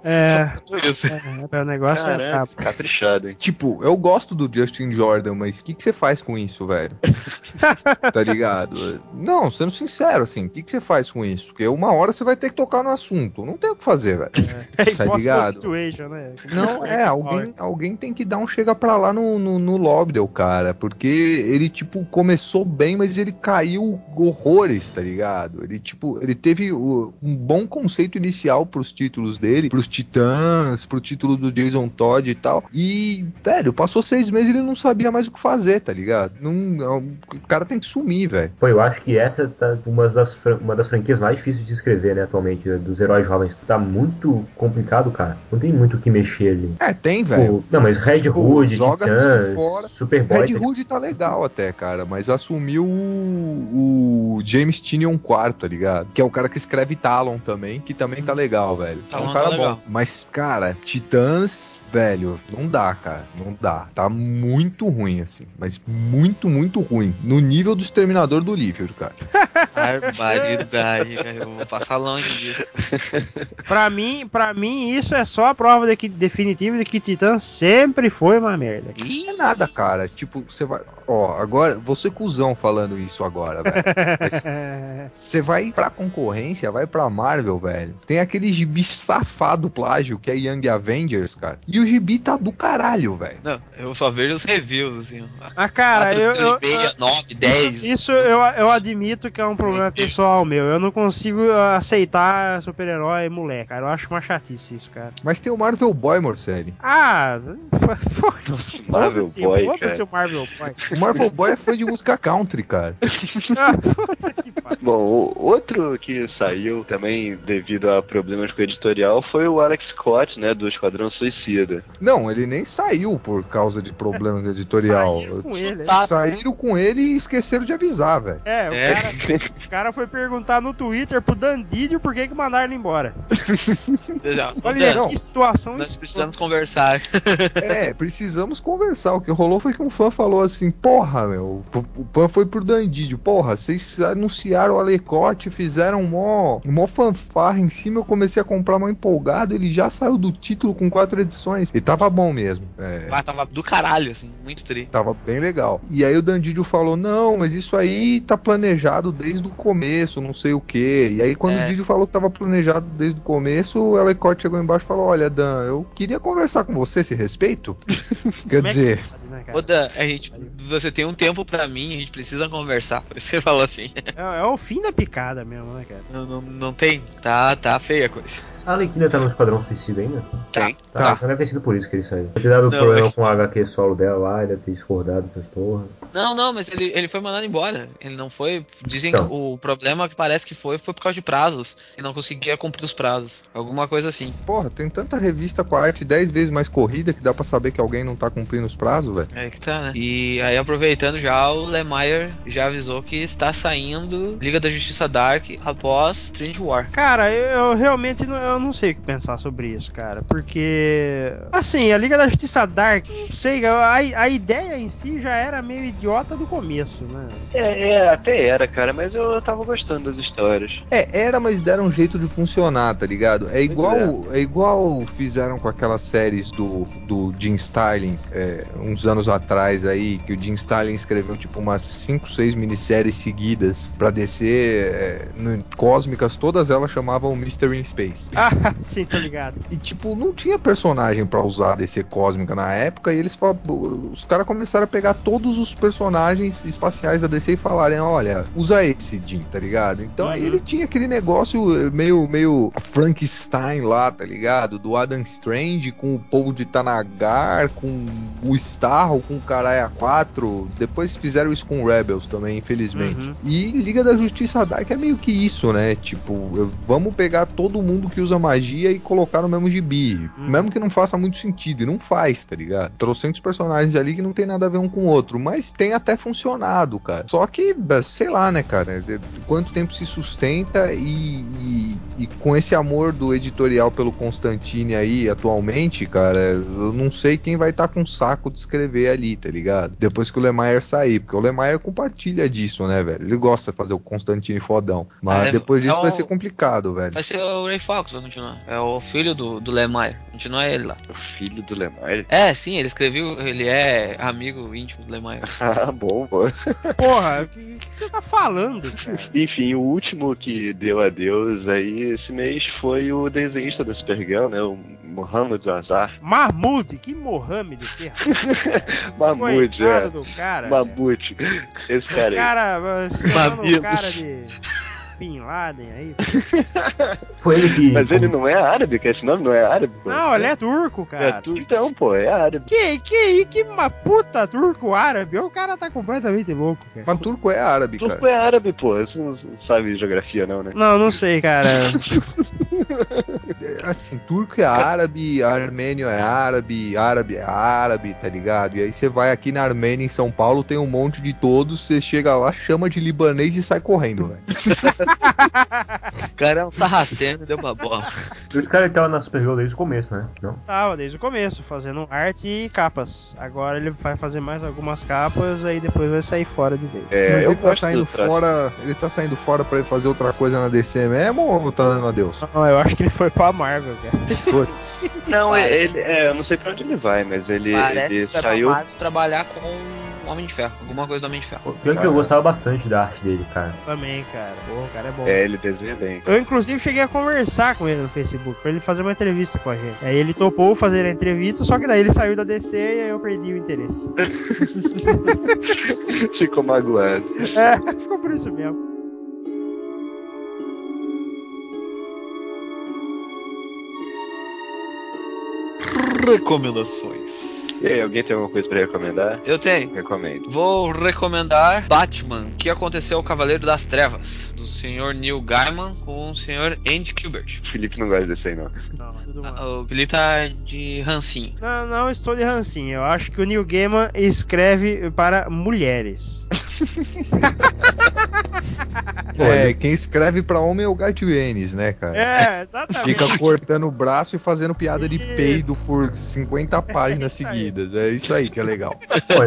É, Isso. é, o negócio é Caramba, brabo. caprichado, hein? Tipo, eu gosto do Justin Jordan, mas o que, que você faz com isso, velho? tá ligado? Não, sendo sincero, assim, o que, que você faz com isso? Porque uma hora você vai ter que tocar no assunto. Não tem o que fazer, velho. É Tá impossible ligado? situation, né? Não, é, alguém, alguém tem que dar um chega pra lá no, no, no Lobdell, cara. Porque ele, tipo, começou bem, mas ele caiu horrores, tá ligado? Ele, tipo, ele teve um bom conceito inicial pros títulos dele, pros Titãs, pro título do Jason Todd e tal. E, velho, passou seis meses e ele não sabia mais o que fazer, tá ligado? Não, o cara tem que sumir, velho. Pô, eu acho que essa tá uma das, uma das franquias mais difíceis de escrever, né, atualmente, dos heróis jovens. Tá muito complicado, cara. Não tem muito o que mexer ali. É, tem, velho. Não, mas Red Tipo, Hood, Titãs, fora. Superboy... Red Hood tá legal até, cara, mas assumiu o, o James Tinion IV, tá ligado? Que é o cara que escreve Talon também, que também tá legal, velho. É Talon um cara tá legal. bom. Mas, cara, Titãs, velho, não dá, cara. Não dá. Tá muito ruim, assim. Mas muito, muito ruim. No nível do Exterminador do Lífio, cara. Barbaridade, cara. Eu vou passar longe disso. Pra mim, pra mim, isso é só a prova de que, definitiva de que Titã sempre foi uma merda. Não Ih, é nada, cara. Tipo, você vai. Ó, agora, você cuzão falando isso agora, velho. Você vai pra concorrência, vai pra Marvel, velho. Tem aquele gibi safado plágio que é Young Avengers, cara. E o gibi tá do caralho, velho. Não, eu só vejo os reviews, assim. Ah, cara, eu, eu, 6, 9, 10. Isso eu, eu admito que é um problema pessoal meu. Eu não consigo aceitar super-herói moleque, cara. Eu acho uma chatice isso, cara. Mas tem o Marvel Boy, Morcelli. Ah, Marvel foda-se, Boy, foda-se cara. o Marvel Boy. O Marvel Boy é fã de música country, cara. Ah. Bom, o outro que saiu também devido a problemas com o editorial foi o Alex Scott, né, do Esquadrão Suicida. Não, ele nem saiu por causa de problemas no editorial. Saíram com ele, é. Tá. Saíram com ele e esqueceram de avisar, velho. É, o, É. Cara, o cara foi perguntar no Twitter pro Dandidio por que que mandaram ele embora. Olha não. que situação Nós precisamos conversar. É, precisamos conversar. O que rolou foi que um fã falou assim: Porra, meu. O fã foi pro Dandidio. Porra, vocês anunciaram o Alecote, fizeram mó, mó fanfarra em cima. Eu comecei a comprar mó empolgado. Ele já saiu do título com quatro edições. E tava bom mesmo. É. Mas tava do caralho, assim, muito tri. Tava bem legal. E aí o Dandidio falou: Não, mas isso aí tá planejado desde o começo, não sei o que. E aí, quando É. o Didio falou que tava planejado desde o começo, o Alecote chegou embaixo e falou: Olha, Dan, eu queria conversar com você esse respeito. Quer Como é que dizer, né, cara? Ô, Dan, a gente, você tem um tempo pra mim, a gente precisa conversar. Você falou assim. É, é o fim da picada mesmo, né, cara? Não, não, não tem? Tá, tá feia a coisa. A Arlequina tá no Esquadrão Suicida ainda? Tem. Tá. Tá. Então deve ter sido por isso que ele saiu. Deve ter dado Não, problema é que- com o HQ solo dela lá, ele deve ter discordado dessas porra. Não, não, mas ele, ele foi mandado embora. Ele não foi. Dizem Então. que o problema que parece que foi foi por causa de prazos. E não conseguia cumprir os prazos. Alguma coisa assim. Porra, tem tanta revista com a arte 10 vezes mais corrida que dá pra saber que alguém não tá cumprindo os prazos, velho. É que tá, né? E aí, aproveitando já, o Lemire já avisou que está saindo Liga da Justiça Dark após Trinity War. Cara, eu, eu realmente não, eu não sei o que pensar sobre isso, cara. Porque. Assim, a Liga da Justiça Dark, não sei, a, a ideia em si já era meio idiota do começo, né? É, é, até era, cara, mas eu tava gostando das histórias. É, era, mas deram um jeito de funcionar, tá ligado? É igual, é. igual fizeram com aquelas séries do, do Jim Starlin, é, uns anos atrás aí, que o Jim Starlin escreveu tipo umas 5, 6 minisséries seguidas pra descer é, no, cósmicas, todas elas chamavam Mystery in Space. Ah, sim, tô ligado. E tipo, não tinha personagem pra usar DC cósmica na época, e eles os caras começaram a pegar todos os personagens espaciais da DC e falarem, olha, usa esse Jim, tá ligado? Então aí Uhum. ele tinha aquele negócio meio, meio Frankenstein lá, tá ligado? Do Adam Strange com o povo de Tanagar, com o Starro, com o Caralho 4. Depois fizeram isso com Rebels também, infelizmente. Uhum. E Liga da Justiça Dark é meio que isso, né? Tipo, vamos pegar todo mundo que usa magia e colocar no mesmo gibi. Uhum. Mesmo que não faça muito sentido. E não faz, tá ligado? Trocentos personagens ali que não tem nada a ver um com o outro. Mas tem até funcionado, cara. Só que, bah, sei lá, né, cara? De- Quanto tempo se sustenta e, e- e com esse amor do editorial pelo Constantine aí atualmente, cara, eu não sei quem vai estar com saco de escrever ali, tá ligado? Depois que o Lemaier sair, porque o Lemaier compartilha disso, né, velho? Ele gosta de fazer o Constantine fodão. Mas É, depois disso é vai ser complicado, velho. Vai ser o Ray Fox, vai continuar. É o filho do, do Lemire. Continua ele lá. O filho do Lemire. É, sim, ele escreveu. Ele é amigo íntimo do Lemire. Ah, bom, pô. Porra, o que, que você tá falando, cara? Enfim, o último que deu adeus aí esse mês foi o desenhista da Supergirl, né? O Mohamed Azar. Mahmoud, que Mohamed, o que? Mamute, Coitado é. do cara. Mamute. Esse cara aí. cara, cara de Bin Laden aí. Foi ele que. Mas ele não é árabe, que esse nome não é árabe, pô. Não, ele é turco, cara. Então, pô, é árabe. Que, que, que uma puta turco árabe? O cara tá completamente louco, cara. Mas turco é árabe, cara. Turco é árabe, pô. Você não sabe geografia, não, né? Não, não sei, cara. Assim, turco é árabe, armênio é árabe, árabe é árabe, tá ligado? E aí você vai aqui na Armênia, em São Paulo, tem um monte de todos, você chega lá, chama de libanês e sai correndo, velho. O cara é um sarraceno, deu uma bola. Esse cara ele tava na Supergirl desde o começo, né? Não? Tava desde o começo, fazendo arte e capas. Agora ele vai fazer mais algumas capas, aí depois vai sair fora de vez. É, Mas ele tá saindo fora. Ele tá saindo fora pra ir fazer outra coisa na DC mesmo ou tá dando adeus? Não, eu acho que ele foi pra Marvel, cara. Putz. Não, ele, é, eu não sei pra onde ele vai, mas ele, Parece ele que saiu. Marvel trabalhar com Homem de Ferro. Alguma coisa do Homem de Ferro. Pior que eu gostava bastante da arte dele, cara. Também, cara. Pô, o cara é bom. É, ele desenha bem. Eu, inclusive, cheguei a conversar com ele no Facebook pra ele fazer uma entrevista com a gente. Aí ele topou fazer a entrevista, só que daí ele saiu da DC e aí eu perdi o interesse. Ficou magoado. É, ficou por isso mesmo. Recomendações. E aí, alguém tem alguma coisa pra recomendar? Eu tenho. Recomendo. Vou recomendar Batman, que aconteceu ao Cavaleiro das Trevas, do Sr. Neil Gaiman com o Sr. Andy Kubert. O Felipe não gosta desse aí, não. Não. Ah, O Felipe tá de rancinho. Não, não estou de rancinho. Eu acho que o Neil Gaiman escreve para mulheres. É, quem escreve pra homem é o Gato Enes, né, cara? É, exatamente. Fica cortando o braço e fazendo piada de peido por 50 páginas isso aí. seguidas. É isso aí que é legal. Pô,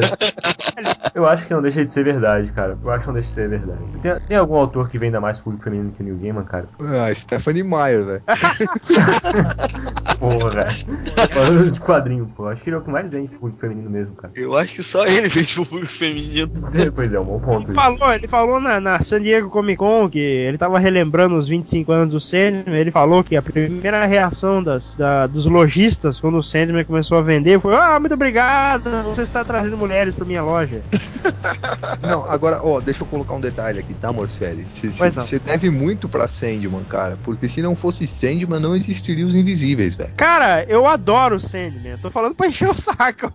eu acho que não deixa de ser verdade, cara. Eu acho que não deixa de ser verdade. Tem, tem algum autor que venda mais público feminino que o Neil Gaiman, cara? Ah, Stephanie Meyer, velho. Porra, velho. Falando de quadrinho, pô. Acho que ele é o que mais vende público feminino mesmo, cara. Eu acho que só ele fez pro público feminino. pois é, um bom ponto. Ele isso. falou, ele falou na, na San Diego Comic Con, que ele tava relembrando os 25 anos do Sandman, ele falou que a primeira reação das, da, dos lojistas quando o Sandman começou a vender foi: Ah, muito obrigado, você está trazendo mulheres pra minha loja. Não, agora, ó, deixa eu colocar um detalhe aqui, tá, Morcelli? Você deve muito pra Sandman, cara, porque se não fosse Sandman, não existiria os Invisíveis, velho. Cara, eu adoro o Sandman, eu tô falando pra encher o saco.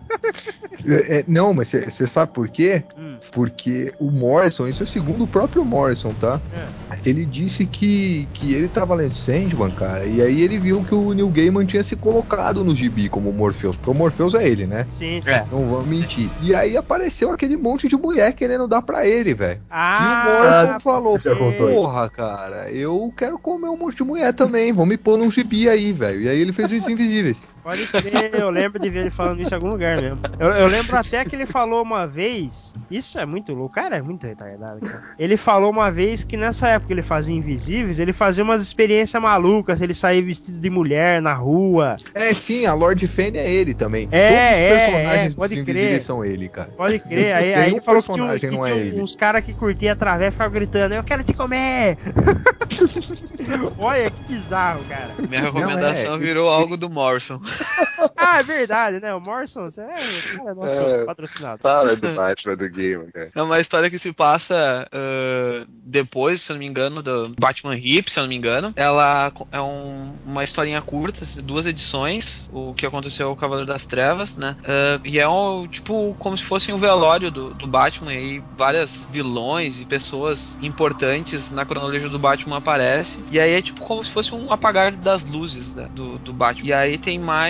É, é, não, mas você sabe por quê? Hum. Porque o Morrison, isso é segundo o próprio Morrison, tá? É. Ele disse que, que ele tava lendo Sandman, cara, e aí ele viu que o Neil Gaiman tinha se colocado no gibi como Morpheus, porque o Morpheus é ele, né? Sim, sim. É. Não vamos mentir. E aí apareceu aquele monte de mulher querendo dar pra ele, velho. E o Ah, Morrison falou, contou isso? porra, cara, eu quero comer um monte de mulher também, vão me pôr num gibi aí, velho. E aí ele fez os Invisíveis. Pode crer, eu lembro de ver ele falando isso em algum lugar mesmo. Eu, eu lembro até que ele falou uma vez. Isso é muito louco, cara, é muito retardado, cara. Ele falou uma vez que nessa época que ele fazia Invisíveis, ele fazia umas experiências malucas, ele saía vestido de mulher na rua. É, sim, a Lord Fane é ele também. É, Todos os é, personagens é, pode dos crer. Invisíveis são ele, cara. Pode crer. Aí, aí ele falou que tinha, um- personagem, que não é tinha ele. uns caras que curtiam através e ficavam gritando: Eu quero te comer! Olha que bizarro, cara. Minha Não, recomendação é, virou esse- algo do Morrison. Ah, é verdade, né? O Morrison, você é, cara, é nosso É. patrocinado. Fala do Batman do game, cara. É uma história que se passa ah, depois, se eu não me engano, do Batman Hip, se eu não me engano. Ela é um- uma historinha curta, assim, duas edições, o que aconteceu ao Cavaleiro das Trevas, né? Ah, e é um, tipo como se fosse um velório do, do Batman e aí várias vilões e pessoas importantes na cronologia do Batman aparecem. E aí é tipo como se fosse um apagar das luzes né, do, do Batman. E aí tem mais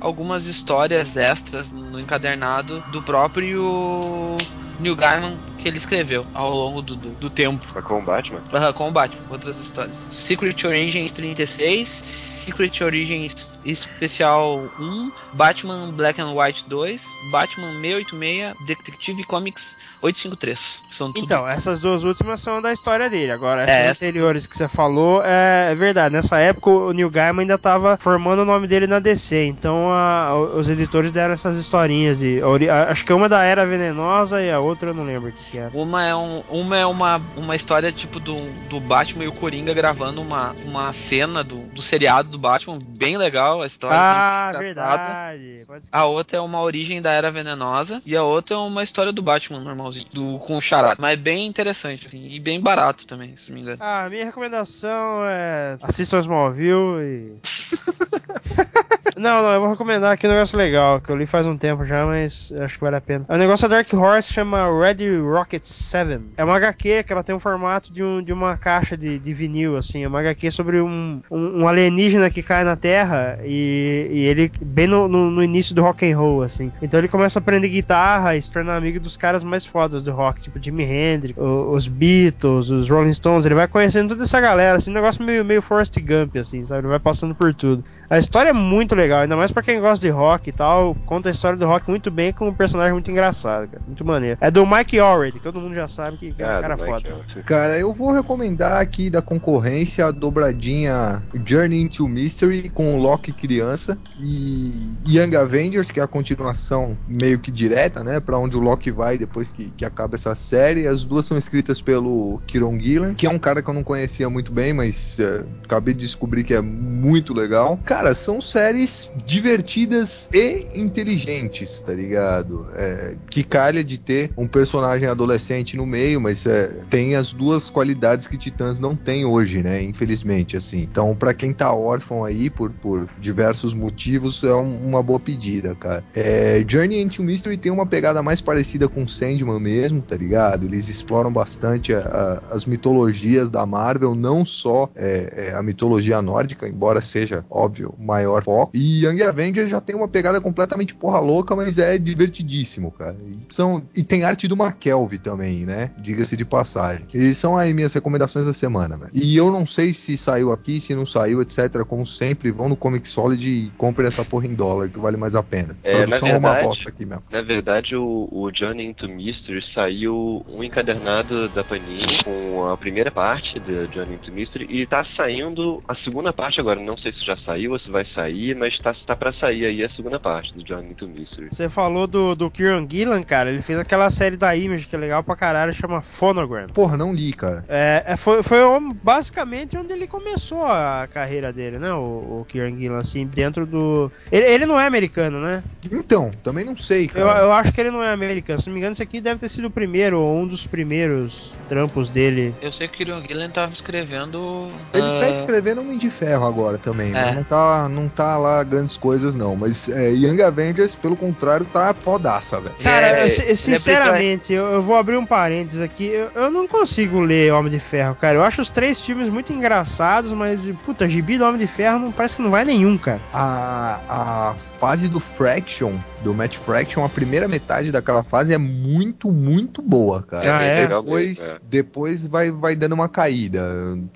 algumas histórias extras no encadernado do próprio Neil Gaiman que ele escreveu ao longo do, do, do tempo. Mas com o Batman? Aham, com o Batman, outras histórias. Secret Origins 36, Secret Origins Especial 1, Batman Black and White 2, Batman 686, Detective Comics 853. São tudo. Então, essas duas últimas são da história dele. Agora, É, essas essa- anteriores que você falou, é, é verdade. Nessa época, o Neil Gaiman ainda tava formando o nome dele na DC. Então, a- os editores deram essas historinhas. E, a ori- a- acho que uma da Era Venenosa e a outra eu não lembro o que, era. Uma é, um, uma, é uma, uma história tipo do, do Batman e o Coringa gravando uma, uma cena do, do seriado do Batman, bem legal a história. Ah, bem engraçada. verdade. A outra é uma origem da Era Venenosa e a outra é uma história do Batman normalzinho, do, com o charada. Mas é bem interessante, assim, e bem barato também, se não me engano. Ah, minha recomendação é assistam Smallville e. não, não, eu vou recomendar aqui um negócio legal, que eu li faz um tempo já, mas acho que vale a pena. O negócio da Dark Horse chama Red Rocket 7. É uma HQ que ela tem um formato de, um, de uma caixa de, de vinil, assim. É uma HQ sobre um, um, um alienígena que cai na Terra e, e ele, bem no, no, no início do rock and roll, assim. Então ele começa a aprender guitarra e se torna amigo dos caras mais fodas do rock, tipo Jimi Hendrix, o- os Beatles, os Rolling Stones. Ele vai conhecendo toda essa galera, assim, um negócio meio, meio Forrest Gump, assim, sabe? Ele vai passando por tudo. A história é muito legal, ainda mais pra quem gosta de rock e tal. Conta a história do rock muito bem com um personagem muito engraçado, cara. Muito maneiro. É do Mike que todo mundo já sabe que, que é um Ah, cara Mike foda. Cara, eu vou recomendar aqui da concorrência a dobradinha Journey into Mystery com o Loki criança e Young Avengers, que é a continuação meio que direta, né, Pra onde o Loki vai depois que, que acaba essa série. As duas são escritas pelo Kieron Gillen, que é um cara que eu não conhecia muito bem, mas é, acabei de descobrir que é muito legal. Cara, são séries divertidas e inteligentes, tá ligado? É, que calha de ter um personagem adolescente no meio, mas é, tem as duas qualidades que Titãs não tem hoje, né? Infelizmente, assim. Então, pra quem tá órfão aí por, por diversos motivos, é um- uma boa pedida, cara. É, Journey into Mystery tem uma pegada mais parecida com Sandman mesmo, tá ligado? Eles exploram bastante a- a- as mitologias da Marvel, não só é, é, a mitologia nórdica, embora seja, óbvio, o maior foco. E Young Avengers já tem uma pegada completamente porra louca, mas é divertidíssimo, cara. E, são, e tem arte do McKelvey também, né? Diga-se de passagem. E são aí minhas recomendações da semana, velho. E eu não sei se saiu aqui, se não saiu, etc. Como sempre, vão no Comic Solid e comprem essa porra em dólar, que vale mais a pena. É, na Produção é uma verdade- bosta aqui mesmo. Na verdade, o, o Journey into Mystery saiu um encadernado da Panini com a primeira parte do Journey into Mystery e tá saindo a segunda parte agora. Não sei se já saiu ou se vai sair, mas tá, tá pra sair aí a segunda parte do Journey into Mystery. Você falou do, do Kieran Gillan, cara. Ele fez aquela série da Image, que é legal pra caralho, chama Phonogram. Porra, não li, cara. É, é, foi, foi um- basicamente onde ele começou a carreira dele, né? O, o Kieran Gillan, assim, dentro do. Ele, ele não é americano, né? Então, também não sei, Eu, cara. eu acho que ele não é americano. Se não me engano, esse aqui deve ter sido o primeiro, ou um dos primeiros trampos dele. Eu sei que o Kieran Gillen tava escrevendo. Ele tá ah, escrevendo Homem de Ferro agora também, né? É. Não tá, não tá lá grandes coisas, não. Mas é, Young Avengers, pelo contrário, tá fodaça, velho. Cara, é- é sinceramente, eu, eu vou abrir um parênteses aqui. Eu, eu não consigo ler Homem de Ferro, cara. Eu acho os três filmes muito engraçados, mas, puta, gibi do Homem de Ferro não, parece que não vai nenhum, cara. A, a fase do Fraction, do Matt Fraction, a primeira metade daquela fase é muito, muito boa, cara. Ah, é? legal Depois, é. depois vai, vai dando uma caída.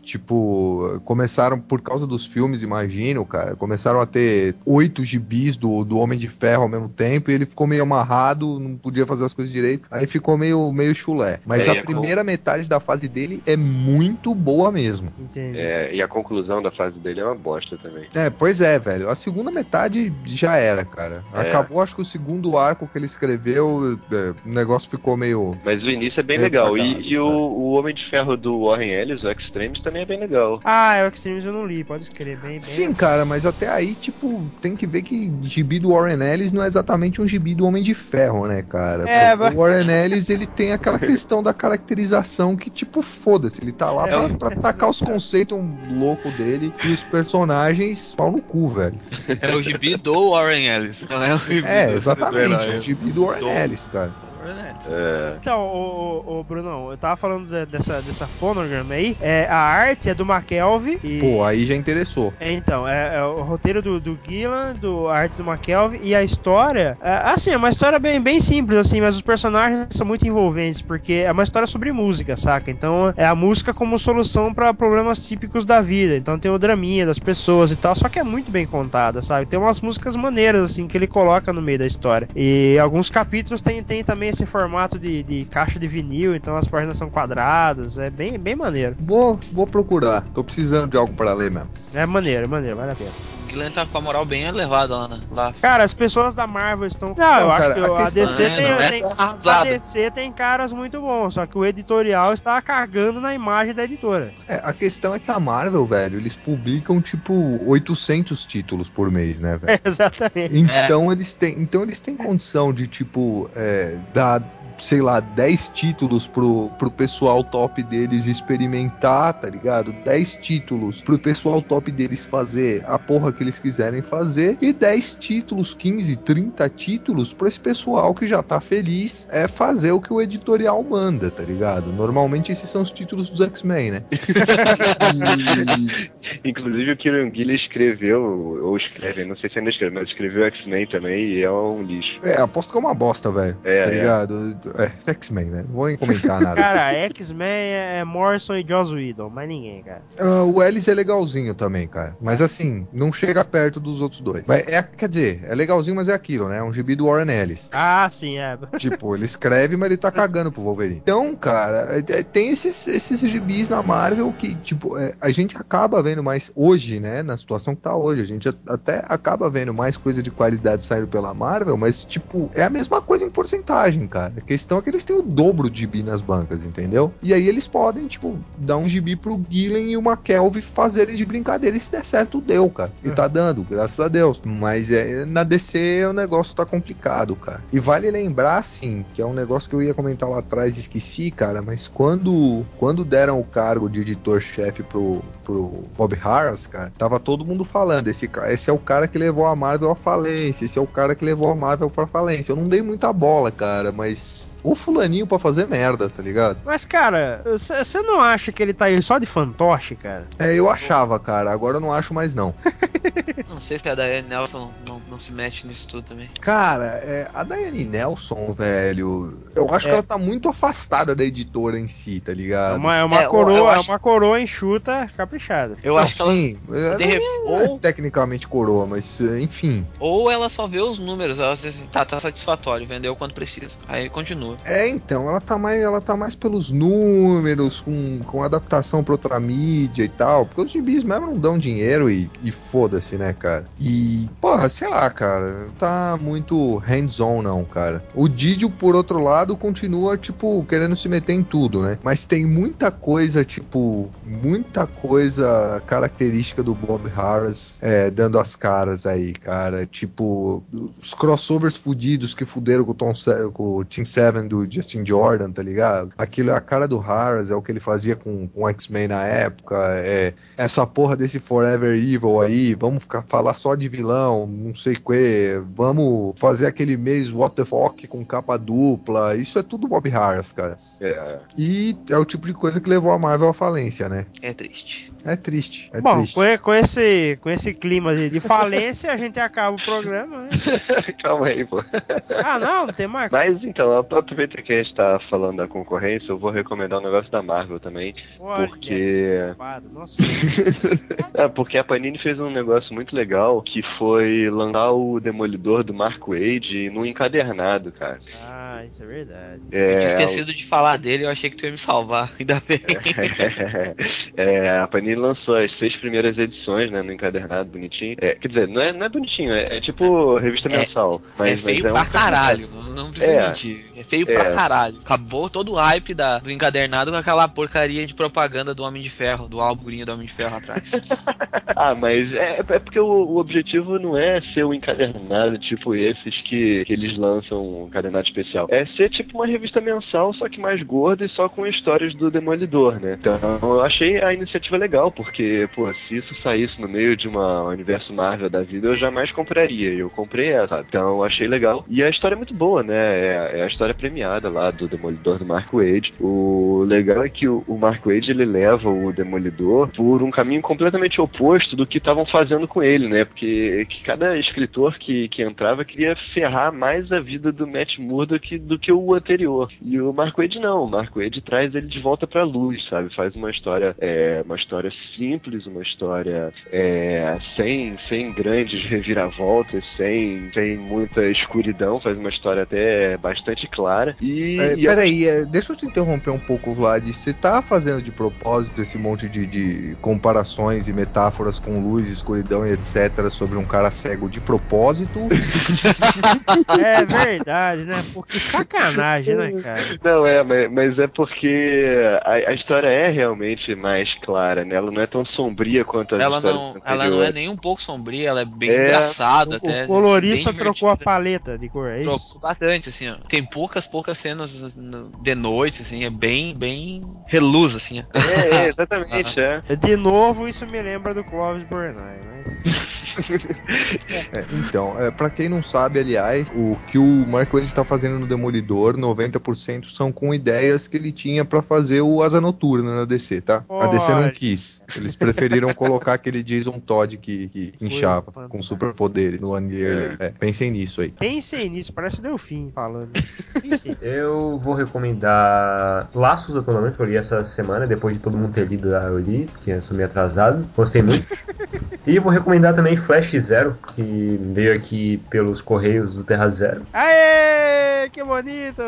Tipo, começaram por causa dos filmes, imagino, cara. Começaram a ter oito gibis do, do Homem de Ferro ao mesmo tempo e ele ficou meio amarrado, não podia fazer as coisas direito. Aí ficou meio, meio chulé. Mas É, a a primeira metade da fase dele é muito boa mesmo. Entende? É, e a conclusão da fase dele é uma bosta também. É, pois é, velho. A segunda metade já era, cara. É. Acabou, acho que o segundo arco que ele escreveu, é, o negócio ficou meio. Mas o início é bem legal. E, e o, o Homem de Ferro do Warren Ellis, o Extremes, também é bem legal. Ah, é o Extremes eu não li, pode escrever bem, bem. Sim, cara, mas até aí, tipo, tem que ver que gibi do Warren Ellis não é exatamente um gibi do Homem de Ferro, né, cara? É, mas- O Warren Ellis, ele tem aquela questão da caracterização que, tipo, foda-se, ele tá lá É, pra, pra tacar os conceitos loucos dele e os personagens pau no cu, velho. É o gibi do Warren Ellis, não é o gibi É, exatamente, do é um herói. gibi do Warren Do- Ellis, cara. É, Então, ô, ô, Brunão, eu tava falando de- dessa, dessa Phonogram aí. É, a arte é do McKelvey. E... Pô, aí já interessou. É, então, é, é o roteiro do, do Gillan, do a arte do McKelvey e a história. É, assim, é uma história bem, bem simples, assim, mas os personagens são muito envolventes, porque é uma história sobre música, saca? Então é a música como solução pra problemas típicos da vida. Então tem o draminha das pessoas e tal, só que é muito bem contada, sabe? Tem umas músicas maneiras, assim, que ele coloca no meio da história. E alguns capítulos tem, tem também esse formato de, de caixa de vinil, então as páginas são quadradas, é bem, bem maneiro. Vou, vou procurar. Tô precisando de algo pra ler mesmo. É maneiro, maneiro, vale a pena. O Gillen tá com a moral bem elevada lá, né? Lá. Cara, as pessoas da Marvel estão. Não, eu Não, acho cara, que a a, DC é, tem, é tem- a. DC tem caras muito bons, só que o editorial está cagando na imagem da editora. É, a questão é que a Marvel, velho, eles publicam tipo 800 títulos por mês, né, velho? Exatamente. Então eles têm, então eles têm condição de tipo é, dar sei lá, 10 títulos pro, pro pessoal top deles experimentar, tá ligado? 10 títulos pro pessoal top deles fazer a porra que eles quiserem fazer e 10 títulos, 15, 30 títulos pra esse pessoal que já tá feliz é fazer o que o editorial manda, tá ligado? Normalmente esses são os títulos dos X-Men, né? E- Inclusive o Kieran Gillen escreveu, ou escreve, não sei se ainda escreve, mas escreveu X-Men também e é um lixo. É, aposto que é uma bosta, velho. É, tá é. ligado? É, X-Men, né? Não vou nem comentar nada. Cara, X-Men é Morrison e Joss Whedon, mais ninguém, cara. Ah, o Ellis é legalzinho também, cara. Mas assim, não chega perto dos outros dois. Mas é, quer dizer, é legalzinho, mas é aquilo, né? É um gibi do Warren Ellis. Ah, sim, é. tipo, ele escreve, mas ele tá cagando pro Wolverine. Então, cara, é- é- tem esses, esses gibis na Marvel que, tipo, é, a gente acaba vendo mais hoje, né? Na situação que tá hoje. A gente até acaba vendo mais coisa de qualidade saindo pela Marvel, mas, tipo, é a mesma coisa em porcentagem, cara. A questão é que eles têm o dobro de gibi nas bancas, entendeu? E aí eles podem, tipo, dar um gibi pro Gillen e o McKelvey fazerem de brincadeira. E se der certo, deu, cara. E tá dando, graças a Deus. Mas é, na DC o negócio tá complicado, cara. E vale lembrar, assim, que é um negócio que eu ia comentar lá atrás e esqueci, cara, mas quando, quando deram o cargo de editor-chefe pro, pro Bob Harras, cara, tava todo mundo falando, esse, esse é o cara que levou a Marvel à falência, esse é o cara que levou a Marvel pra falência. Eu não dei muita bola, cara, mas o fulaninho pra fazer merda, tá ligado? Mas, cara, você não acha que ele tá aí só de fantoche, cara? É, eu achava, cara, agora eu não acho mais não. Não sei se a Diane Nelson não, não se mete nisso tudo também. Cara, é, a Daiane Nelson, velho, eu acho É. que ela tá muito afastada da editora em si, tá É ligado? uma, é uma É, coroa, eu é acho- uma coroa enxuta, caprichada. Eu Não, acho que sim, ela de rep- é ou, tecnicamente coroa, mas enfim. ou ela só vê os números, ela diz assim, tá, tá satisfatório, vendeu quanto precisa. Aí continua. É, então, ela tá mais, ela tá mais pelos números, com, com adaptação pra outra mídia e tal, porque os gibis mesmo não dão dinheiro e, e foda-se. né, cara? E, porra, sei lá, cara, não tá muito hands-on, não, cara. O Didio, por outro lado, continua, tipo, querendo se meter em tudo, né? Mas tem muita coisa, tipo, muita coisa característica do Bob Harris é, dando as caras aí, cara. Tipo, os crossovers fudidos que fuderam com o, Tom com o Team Seven do Justin Jordan, tá ligado? Aquilo é a cara do Harris, é o que ele fazia com, com o X-Men na época. É essa porra desse Forever Evil aí, vamos ficar falar só de vilão, não sei o que, vamos fazer aquele mês What the Fuck com capa dupla. Isso é tudo Bob Harris, cara. É, E é o tipo de coisa que levou a Marvel à falência, né? É triste. É triste. É Bom, triste. com, com esse, com esse clima de, de falência, a gente acaba o programa, né? calma aí, pô. Ah, não, não tem mais. Mas então, aproveita que a gente tá falando da concorrência, eu vou recomendar um negócio da Marvel também. Olha, porque-. Nossa, É, porque a Panini fez um negócio muito legal que foi lançar o Demolidor do Mark Wade no encadernado, cara. ah, isso é verdade. É, eu tinha esquecido de falar dele, eu achei que tu ia me salvar. Ainda bem. é, a Panini lançou as seis primeiras edições, né, no encadernado, bonitinho. É, quer dizer, não é, não é bonitinho, é, é tipo revista É- mensal. Mas, é feio mas pra um caralho, não, não precisa É. mentir. É feio É. pra caralho. Acabou todo o hype da, do encadernado com aquela porcaria de propaganda do Homem de Ferro, do álbuminho do Homem de Ferro atrás. Ah, mas é, é porque o, o objetivo não é ser um encadernado tipo esses que, que eles lançam um encadernado especial. É ser tipo uma revista mensal, só que mais gorda e só com histórias do Demolidor, né? Então eu achei a iniciativa legal, porque, pô, se isso saísse no meio de uma universo Marvel da vida, eu jamais compraria. E eu comprei essa? Então eu achei legal. E a história é muito boa, né? É, é a história premiada lá do Demolidor do Mark Wade. O legal é que o, o Mark Wade ele leva o Demolidor por um caminho completamente oposto do que estavam fazendo com ele, né? Porque que cada escritor que, que entrava queria ferrar mais a vida do Matt Murdock do que o anterior. E o Mark Wade não. O Mark Wade traz ele de volta pra luz, sabe? Faz uma história, é, uma história simples, uma história é, sem, sem grandes reviravoltas, sem, sem muita escuridão. Faz uma história até bastante clara. E, É, e eu peraí, é, deixa eu te interromper um pouco, Vlad. Você tá fazendo de propósito esse monte de, de comparações e metáforas com luz, escuridão e etc. sobre um cara cego de propósito? É verdade, né? Porque sacanagem, né, cara? Não, é, mas, mas é porque a, a história é realmente mais clara, né? Ela não é tão sombria quanto as ela, não, ela não é nem um pouco sombria, ela é bem É, engraçada até. O colorista trocou a paleta de cor, é isso? Trocou bastante, assim, ó. Tem poucas, poucas cenas de noite, assim, é bem, bem reluz, assim. É, é, exatamente, é. De novo, isso me lembra do Clovis Burnay, mas... É, então, é, para quem não sabe, aliás, o que o Mark Wade tá fazendo no Demolidor, 90% são com ideias que ele tinha pra fazer o Asa Noturna na DC, tá? A DC não quis. Eles preferiram colocar aquele Jason Todd que, que inchava fantástico. com superpoderes no Annihilator. É, pensem nisso aí. Pensem nisso, parece o Delfim falando. Eu vou recomendar Laços do Atonement, que eu li essa semana, depois de todo mundo ter lido, eu li, porque eu sou meio atrasado. Gostei muito. e vou recomendar também Flash Zero, que veio aqui pelos Correios do Terra Zero. Aê, que bonito!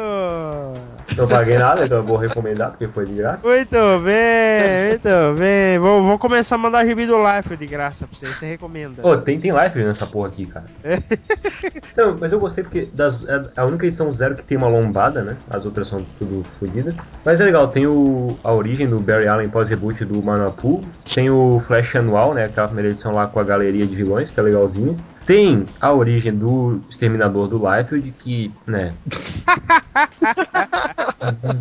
Não paguei nada, então eu vou recomendar, porque foi de graça. Muito bem, muito bem. Vou, vou começar a mandar gibi do Life de graça pra você, você recomenda. Pô, tem, tem live nessa porra aqui, cara. Não, mas eu gostei porque das- é a única edição zero que tem uma lombada, né? As outras são tudo fodidas. Mas é legal, tem o, a origem do Barry Allen pós-reboot do Manapu. Tem o Flash Anual, né? Aquela primeira edição lá com a galeria de vilões, que é legalzinho. Tem a origem do Exterminador do Liefeld, que, né...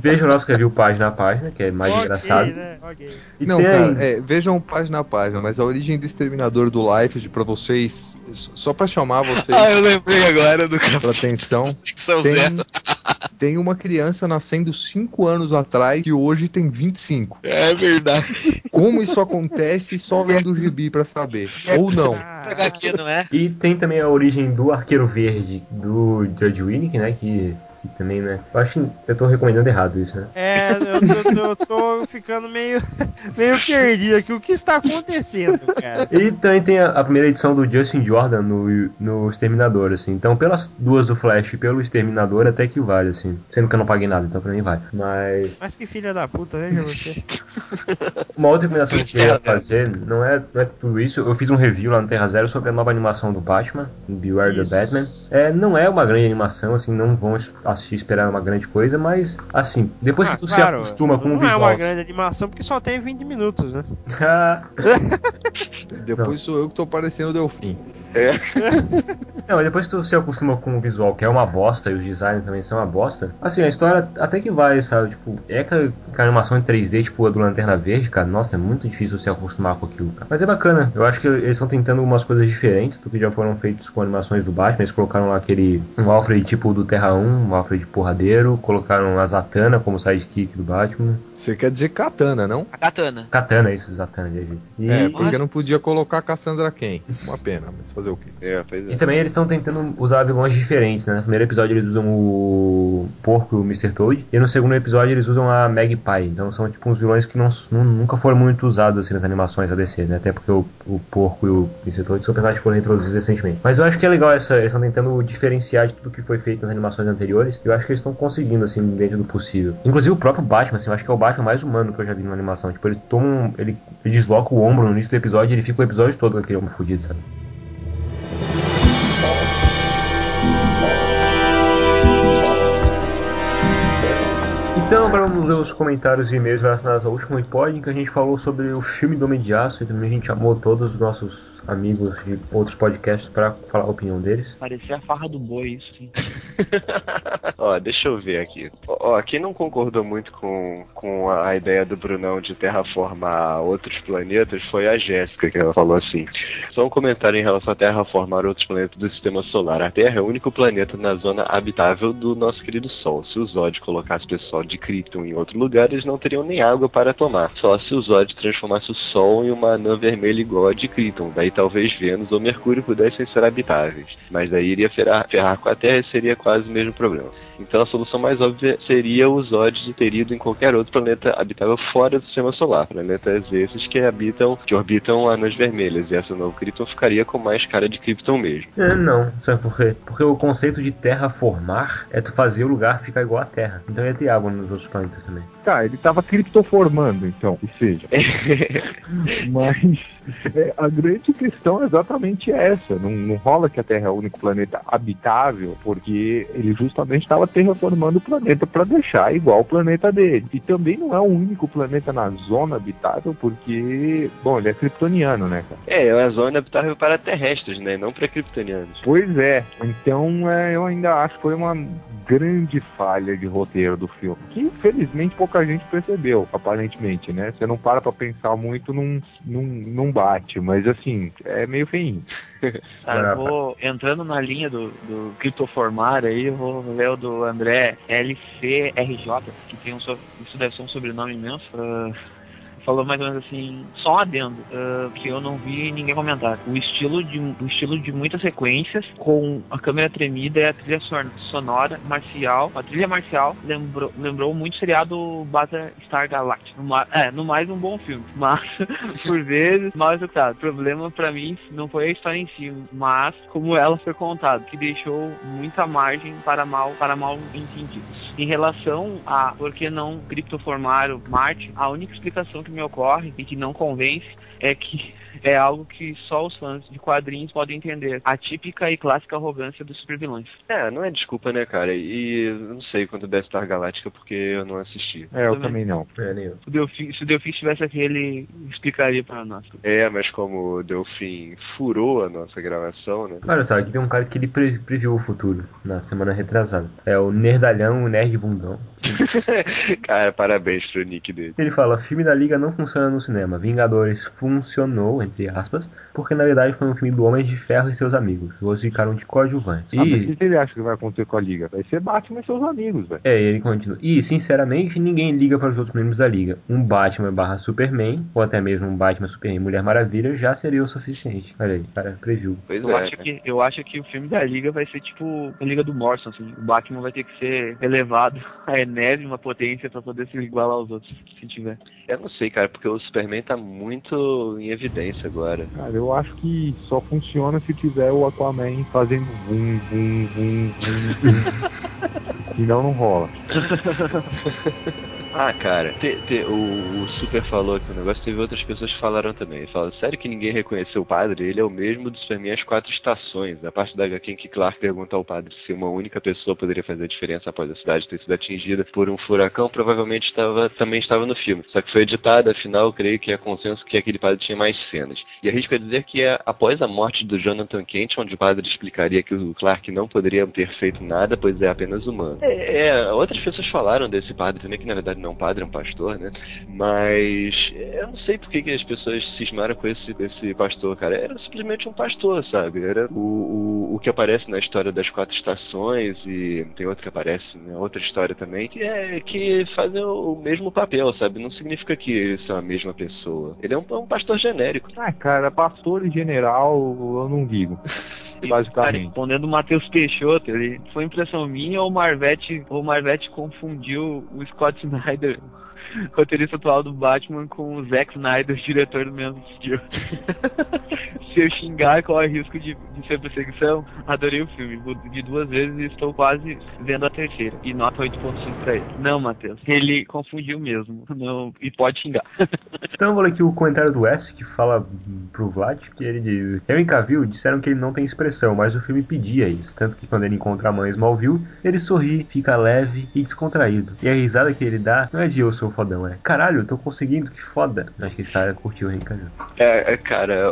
Veja o nosso review página a página, que é mais Ok, engraçado. Né? Ok. E não, cara, é, vejam página a página, mas a origem do Exterminador do Life, pra vocês, só pra chamar vocês Ah, eu lembrei agora do pra atenção, tem. Tem uma criança nascendo 5 anos atrás que hoje tem 25. É verdade. Como isso acontece, só lendo o gibi pra saber. Ou não. Ah, é? E tem também a origem do Arqueiro Verde do Judge Winnick, né? Que que também, né? Eu acho que eu tô recomendando errado isso, né? É, eu tô, eu tô ficando meio, meio perdido aqui. O que está acontecendo, cara? E também tem a, a primeira edição do Justin Jordan no, no Exterminador, assim. Então, pelas duas do Flash e pelo Exterminador, até que vale, assim. Sendo que eu não paguei nada, então pra mim vale. Mas. Mas que filha da puta, veja você. Uma outra recomendação que eu ia fazer não é, não é tudo isso. Eu fiz um review lá no Terra Zero sobre a nova animação do Batman, Beware Isso. the Batman. É, não é uma grande animação, assim, não vão assistir esperar uma grande coisa, mas assim, depois Ah, que tu se claro, acostuma com o Não é visual. uma grande animação porque só tem 20 minutos, né? Depois sou eu que tô parecendo o Delfim. É. Não, mas depois que tu se acostuma com o visual, que é uma bosta, e os designs também são uma bosta, assim, a história até que vai, sabe? Tipo, é que a, que a animação em 3D, tipo a do Lanterna Verde, cara, nossa, é muito difícil se acostumar com aquilo, cara. Mas é bacana, eu acho que eles estão tentando algumas coisas diferentes do que já foram feitos com animações do Batman. Eles colocaram lá aquele, um Alfred tipo do Terra 1, um Alfred porradeiro, colocaram a Zatanna como sidekick do Batman. Você quer dizer Katana, não? A katana. Katana, isso, Zatanna, gente. E, É, porque não podia colocar Cassandra Ken. Uma pena, mas fazer o quê? É, pois E é. também eles estão tentando usar vilões diferentes, né? No primeiro episódio eles usam o Porco e o Mr. Toad, e no segundo episódio eles usam a Magpie. Então são tipo uns vilões que não, nu- nunca foram muito usados assim nas animações da DC, né? Até porque o, o Porco e o Mr. Toad são personagens que foram introduzidos recentemente. Mas eu acho que é legal essa, eles estão tentando diferenciar de tudo que foi feito nas animações anteriores. Eu acho que eles estão conseguindo, assim, dentro do possível. Inclusive o próprio Batman, assim, eu acho que é o Batman mais humano que eu já vi numa animação. Tipo, ele toma um, ele, ele desloca o ombro no início do episódio e ele fica o episódio todo com aquele ombro fudido, sabe? Então, agora vamos ver os comentários e e-mails relacionados ao último pod em que a gente falou sobre o filme do Homem de Aço e também a gente chamou todos os nossos amigos de outros podcasts para falar a opinião deles. Parecia a farra do boi, isso sim. Ó, deixa eu ver aqui. Ó, quem não concordou muito com, com a ideia do Brunão de terraformar outros planetas foi a Jéssica, que ela falou assim. Só um comentário em relação a terraformar outros planetas do sistema solar. A Terra é o único planeta na zona habitável do nosso querido Sol. Se o Zod colocasse o pessoal de Krypton em outro lugar, eles não teriam nem água para tomar. Só se o Zod transformasse o Sol em uma anã vermelha igual a de Krypton. Daí talvez Vênus ou Mercúrio pudessem ser habitáveis. Mas daí iria ferrar, ferrar com a Terra e seria quase o mesmo problema. Então a solução mais óbvia seria o Zod ter ido em qualquer outro planeta habitável fora do sistema solar. Planetas esses que habitam, que orbitam anãs vermelhas. E essa nova Krypton ficaria com mais cara de Krypton mesmo. É, não, sabe por quê? Porque o conceito de terraformar é tu fazer o lugar ficar igual à Terra. Então ia ter água nos outros planetas também. Tá, ele tava criptoformando, então, que seja. Mas é, a grande questão é exatamente essa. Não, não rola que a Terra é o único planeta habitável, porque ele justamente estava terraformando o planeta para deixar igual o planeta dele. E também não é o único planeta na zona habitável, porque, bom, ele é kryptoniano, né, cara? É, é uma zona habitável para terrestres, né? Não para kryptonianos. Pois é. Então é, eu ainda acho que foi uma grande falha de roteiro do filme. Que infelizmente pouca gente percebeu, aparentemente, né? Você não para pra pensar muito, não, não, não bate. Mas assim, é meio feinho. Tá, vou entrando na linha do, do criptoformar aí, eu vou ler o do André LCRJ, que tem um so- isso deve ser um sobrenome imenso. ah, falou mais ou menos assim, só um adendo, ah, que eu não vi ninguém comentar. O estilo de o estilo de muitas sequências com a câmera tremida e a trilha son- sonora marcial, a trilha marcial lembrou, lembrou muito o seriado Battlestar Galactica. No, é, no mais um bom filme, mas por vezes mal executado. O problema pra mim não foi a história em si, mas como ela foi contada, que deixou muita margem para mal para mal entendidos. Em relação a por que não criptoformaram Marte, a única explicação que me ocorre e que não convence é que é algo que só os fãs de quadrinhos podem entender. A típica e clássica arrogância dos supervilões. É, não é desculpa, né, cara? E eu não sei quanto deve estar Galáctica porque eu não assisti. É, eu Também. também não. É, nem eu. Se o Delfim, se o Delfim estivesse aqui, ele explicaria para nós. É, mas como o Delfim furou a nossa gravação, né? Olha só, aqui tem um cara que ele pre previu o futuro na semana retrasada. É o Nerdalhão, o Nerd Bundão. cara, parabéns pro nick dele. Ele fala, filme da Liga não funciona no cinema. Vingadores funcionou, entre aspas, porque na verdade foi um filme do Homem de Ferro e seus amigos. Os ficaram de coadjuvantes. Ah, mas o E, que ele acha que vai acontecer com a Liga? Vai ser Batman e seus amigos, velho. é, ele continua. E, sinceramente, ninguém liga para os outros membros da Liga. Um Batman barra Superman, ou até mesmo um Batman, Superman e Mulher Maravilha, já seria o suficiente. Olha aí, cara, previu. Pois Eu, é. acho que, eu acho que o filme da Liga vai ser tipo a Liga do Morrison, assim. O Batman vai ter que ser elevado à enésima potência pra poder se igualar aos outros, se tiver. Eu não sei, cara, porque o Superman tá muito em evidência agora. Cara, eu acho que só funciona se tiver o Aquaman fazendo vum, vum, vum, vum, vum. Senão não rola. Ah, cara, te- te- o, o Super falou aqui o negócio, teve outras pessoas que falaram também. Falou, sério que ninguém reconheceu o padre? Ele é o mesmo do Superman As Quatro Estações. A parte da HQ em que Clark pergunta ao padre se uma única pessoa poderia fazer a diferença após a cidade ter sido atingida por um furacão, provavelmente estava, também estava no filme. Só que foi editado, afinal, creio que é consenso que aquele padre tinha mais cenas. E arrisco a dizer que é após a morte do Jonathan Kent, onde o padre explicaria que o Clark não poderia ter feito nada, pois é apenas humano. É, é, outras pessoas falaram desse padre também, que na verdade não é padre, é um pastor, né? Mas eu não sei por que, que as pessoas cismaram com esse, com esse pastor, cara. Era simplesmente um pastor, sabe? Era o, o, o que aparece na história das quatro estações e tem outro que aparece, né? outra história também, que é que fazem o mesmo papel, sabe? Não significa que eles são a mesma pessoa. Ele é um, é um pastor genérico. Ah, cara, pastor e general, eu não digo. Basicamente. respondendo o Matheus Peixoto, ele foi impressão minha ou o Marvete, ou Marvete confundiu o Scott Snyder, roteirista atual do Batman, com o Zack Snyder, diretor do mesmo estilo. Se eu xingar, corre risco de, de ser perseguição. Adorei o filme, vi duas vezes e estou quase vendo a terceira. E nota 8.5 pra ele. Não, Matheus, ele confundiu mesmo. Não, e pode xingar. Então vou ler aqui o comentário do S que fala pro Vlad que ele diz: Eu e disseram que ele não tem expressão, mas o filme pedia isso. Tanto que quando ele encontra a mãe Smallville, ele sorri, fica leve e descontraído. E a risada que ele dá não é de eu sou fodão, é caralho, eu tô conseguindo, que foda. Acho que esse cara curtiu Henry Cavill. É, é, cara,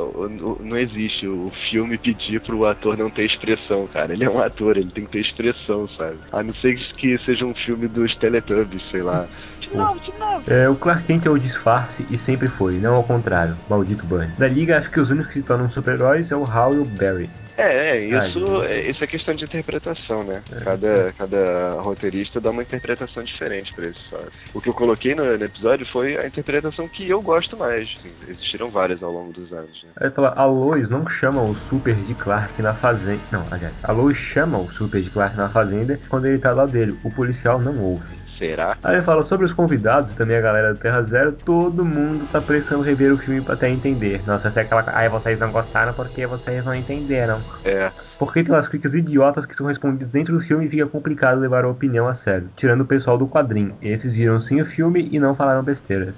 não existe o filme pedir pro ator não ter expressão, cara. Ele é um ator, ele tem que ter expressão, sabe? A não ser que seja um filme dos Teletubbies, sei lá. De novo, de novo. É, o Clark Kent é o disfarce e sempre foi, não ao contrário, maldito Bunny. Da liga, acho que os únicos que se tornam super-heróis é o Hal e o Barry. É, é, isso, Ah, é, isso é questão de interpretação, né? Cada, cada roteirista dá uma interpretação diferente pra isso, sabe? O que eu coloquei no, no episódio foi a interpretação que eu gosto mais. Assim, existiram várias ao longo dos anos, né? Aí fala, a Lois não chama o Super de Clark na fazenda. Não, aliás, a Lois chama o Super de Clark na fazenda quando ele tá lá dele. O policial não ouve. Será? Aí ele fala sobre os convidados, também a galera do Terra Zero, todo mundo tá precisando rever o filme pra até entender. Nossa, essa é aquela. Ai, vocês não gostaram porque vocês não entenderam. É. Porque tem umas críticas idiotas que são respondidas dentro do filme e fica complicado levar a opinião a sério. Tirando o pessoal do quadrinho. Esses viram sim o filme e não falaram besteiras.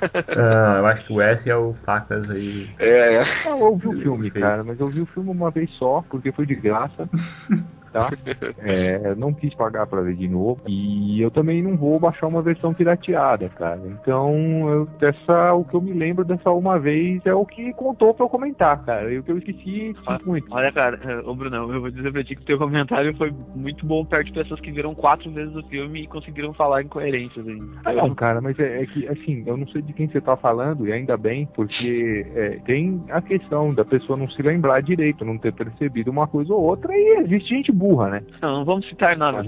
ah, eu acho que o S é o Facas aí. É, é. Ah, eu ouvi o filme, cara, mas eu vi o filme uma vez só, porque foi de graça. Tá? É, não quis pagar pra ver de novo. E eu também não vou baixar uma versão pirateada, cara. Então, eu, essa, o que eu me lembro dessa uma vez é o que contou pra eu comentar, cara. E o que eu esqueci, sinto muito. Olha, cara, ô Brunão, eu vou dizer pra ti que o teu comentário foi muito bom perto de pessoas que viram quatro vezes o filme e conseguiram falar incoerências ainda. Ah, não, cara, mas é, é que, assim, eu não sei de quem você tá falando, e ainda bem, porque é, tem a questão da pessoa não se lembrar direito, não ter percebido uma coisa ou outra, e existe gente burra, né? Não, não vamos citar nomes.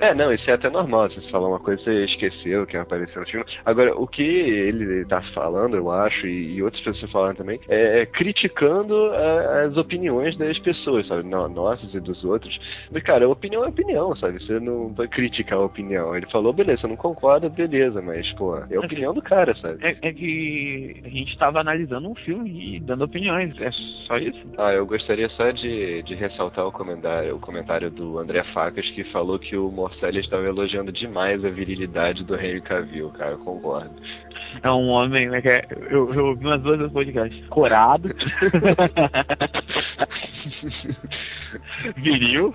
É, não, isso é até normal. Você falar uma coisa, você esqueceu que apareceu no filme. Agora, o que ele tá falando, eu acho, e, e outras pessoas falaram também, é, criticando a- as opiniões das pessoas, sabe? No- Nossas e dos outros. Mas, cara, opinião é opinião, sabe? Você não vai criticar a opinião. Ele falou, beleza, eu não concordo, beleza, mas, pô, é a opinião do cara, sabe? É, é que a gente tava analisando um filme e dando opiniões. É só isso? Ah, eu gostaria só de, de ressaltar o comentário, o comentário do André Facas, que falou que o Morcelli estava elogiando demais a virilidade do Henry Cavill, cara, eu concordo. É um homem, né? Que é, eu, eu ouvi umas duas vezes podcast. Corado. Viril.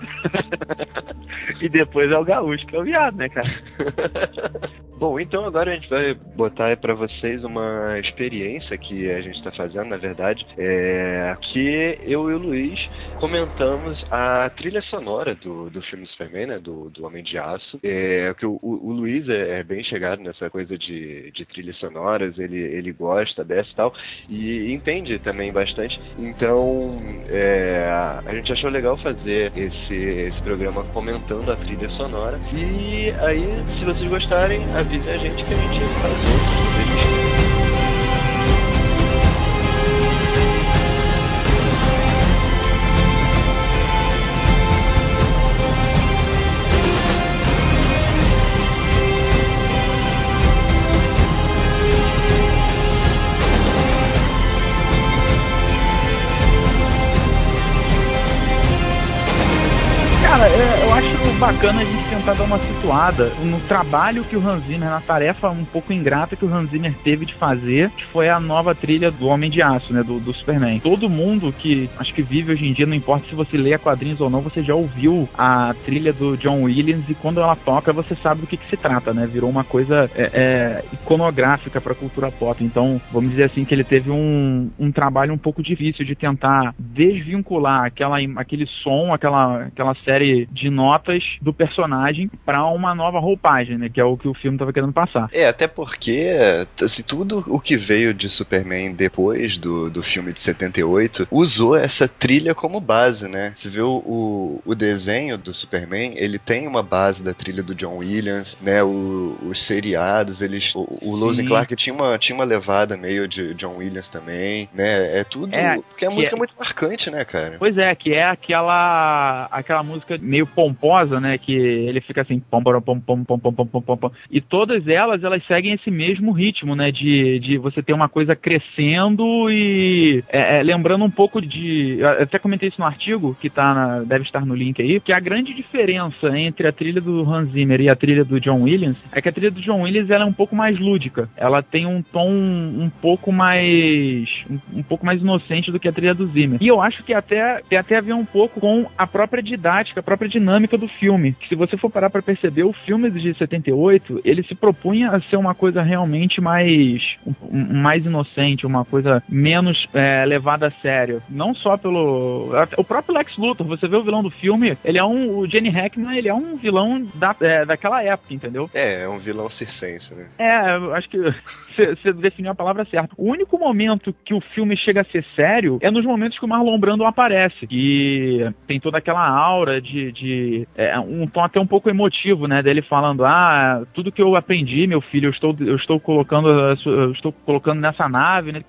e depois é o gaúcho, que é o viado, né, cara? Bom, então agora a gente vai botar para vocês uma experiência que a gente está fazendo, na verdade, é que eu e o Luiz comentamos a trilha sonora do, do filme Superman, né, do, do Homem de Aço. É, que o, o, o Luiz é, é, bem chegado nessa coisa de, de trilhas sonoras, ele, ele gosta dessa e tal, e entende também bastante. Então, é, a gente achou legal fazer esse, esse programa comentando a trilha sonora. E aí, se vocês gostarem, avise a gente que a gente faz outros. Cara, bacana a gente tentar dar uma situada no trabalho que o Hans Zimmer, na tarefa um pouco ingrata que o Hans Zimmer teve de fazer, que foi a nova trilha do Homem de Aço, né, do, do Superman. Todo mundo que acho que vive hoje em dia, não importa se você lê quadrinhos ou não, você já ouviu a trilha do John Williams e quando ela toca você sabe do que, que se trata, né? Virou uma coisa é, é, iconográfica para a cultura pop. Então, vamos dizer assim que ele teve um, um trabalho um pouco difícil de tentar desvincular aquela, aquele som, aquela, aquela série de notas do personagem para uma nova roupagem, né? Que é o que o filme estava querendo passar. É, até porque assim, tudo o que veio de Superman depois do, do filme de 78 usou essa trilha como base, né? Você vê o, o desenho do Superman, ele tem uma base da trilha do John Williams, né? O, os seriados, eles. O, o Lois Clark tinha uma, tinha uma levada meio de John Williams também, né? É tudo. É, porque a música é, é muito marcante, né, cara? Pois é, que é aquela aquela música meio pomposa, né? Que ele fica assim, pom, pom, pom, pom, pom, pom, pom, pom, pom. E todas elas, elas seguem esse mesmo ritmo, né? De, de você ter uma coisa crescendo e é, é, lembrando um pouco de. Eu até comentei isso no artigo, que tá na, deve estar no link aí, que a grande diferença entre a trilha do Hans Zimmer e a trilha do John Williams é que a trilha do John Williams ela é um pouco mais lúdica. Ela tem um tom um pouco mais. um, um pouco mais inocente do que a trilha do Zimmer. E eu acho que até tem até a ver um pouco com a própria didática, a própria dinâmica do filme. Se você for parar para perceber, o filme de 78, ele se propunha a ser uma coisa realmente mais mais inocente, uma coisa menos é, levada a sério. Não só pelo o próprio Lex Luthor, você vê o vilão do filme, ele é um o Jenny Hackman, ele é um vilão da, é, daquela época, entendeu? É, é um vilão circense, né? É, acho que você definiu a palavra certa. O único momento que o filme chega a ser sério é nos momentos que o Marlon Brando aparece. E tem toda aquela aura de, de é, um tom até um pouco emotivo, né? Dele falando: Ah, tudo que eu aprendi, meu filho, eu estou, eu estou colocando, eu estou colocando nessa nave, né?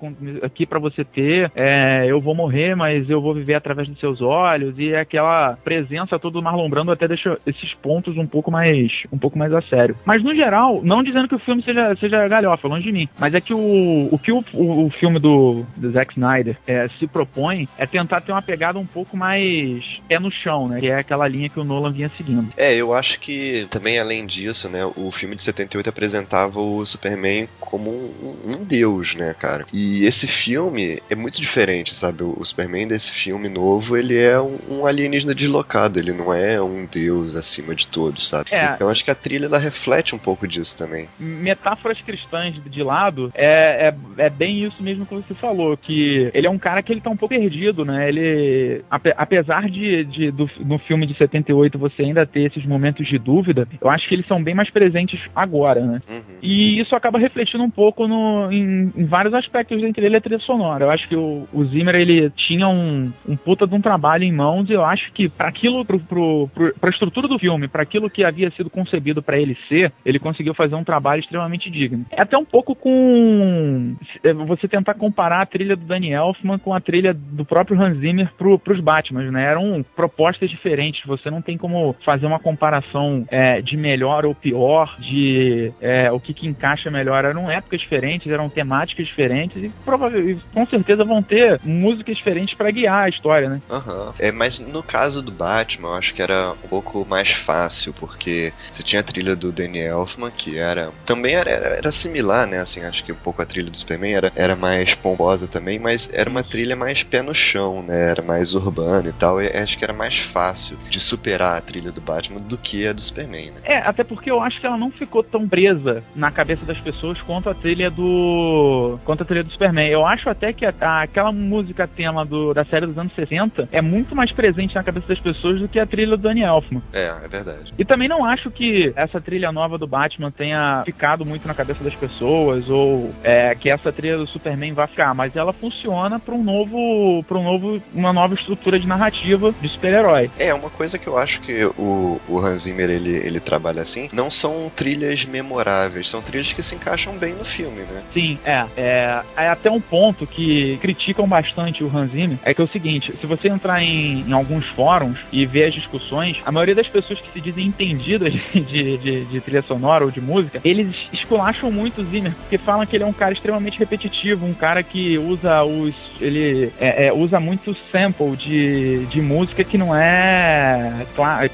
Aqui para você ter. É, eu vou morrer, mas eu vou viver através dos seus olhos. E é aquela presença toda do Marlon Brando até deixa esses pontos um pouco mais, um pouco mais a sério. Mas no geral, não dizendo que o filme seja, seja galhofa, longe de mim. Mas é que o, o que o, o, filme do, do Zack Snyder é, se propõe é tentar ter uma pegada um pouco mais pé no chão, né? Que é aquela linha que o Nolan vinha seguindo. É, eu acho que também além disso, né, o filme de 78 apresentava o Superman como um, um deus, né, cara? E esse filme é muito diferente, sabe? O, Superman desse filme novo, ele é um, um, alienígena deslocado, ele não é um deus acima de todos, sabe? É. Então acho que a trilha ela reflete um pouco disso também. Metáforas cristãs de lado, é, é, é bem isso mesmo que você falou, que ele é um cara que ele tá um pouco perdido, né? Ele, apesar de, de do, no filme de 78 você ainda ter esses momentos de dúvida, eu acho que eles são bem mais presentes agora, né? Uhum. E isso acaba refletindo um pouco no, em, em, vários aspectos entre ele a trilha sonora. Eu acho que o, o Zimmer, ele tinha um, um puta de um trabalho em mãos e eu acho que para aquilo, pro, pro, pro, pra estrutura do filme, para aquilo que havia sido concebido para ele ser, ele conseguiu fazer um trabalho extremamente digno. É até um pouco com é, você tentar comparar a trilha do Danny Elfman com a trilha do próprio Hans Zimmer pro, pros Batman, né? Eram propostas diferentes. Você não tem como fazer uma comparação é, de melhor ou pior, de é, o que, que encaixa melhor. Eram épocas diferentes, eram temáticas diferentes e provavelmente, com certeza vão ter músicas diferentes para guiar a história, né? Uhum. É, mas no caso do Batman, eu acho que era um pouco mais fácil, porque você tinha a trilha do Danny Elfman, que era também era, era similar, né? Assim, acho que um pouco a trilha do Superman era, era mais pomposa também, mas era uma trilha mais pé no chão, né? Era mais urbana e tal. E acho que era mais fácil de superar a trilha trilha do Batman do que a do Superman, né? É, até porque eu acho que ela não ficou tão presa na cabeça das pessoas quanto a trilha do. quanto a trilha do Superman. Eu acho até que a, a, aquela música tema do, da série dos anos 60 é muito mais presente na cabeça das pessoas do que a trilha do Danny Elfman. É, é verdade. E também não acho que essa trilha nova do Batman tenha ficado muito na cabeça das pessoas ou é, que essa trilha do Superman vai ficar, mas ela funciona para um novo, para um novo, uma nova estrutura de narrativa de super-herói. É uma coisa que eu acho que o, o Hans Zimmer ele, ele trabalha assim. Não são trilhas memoráveis, são trilhas que se encaixam bem no filme, né? Sim, é. É, é até um ponto que criticam bastante o Hans Zimmer é que é o seguinte: se você entrar em, em alguns fóruns e ver as discussões, a maioria das pessoas que se dizem entendidas de, de, de trilha sonora ou de música, eles esculacham muito o Zimmer, porque falam que ele é um cara extremamente repetitivo, um cara que usa os. ele é, é, usa muito sample de, de música que não é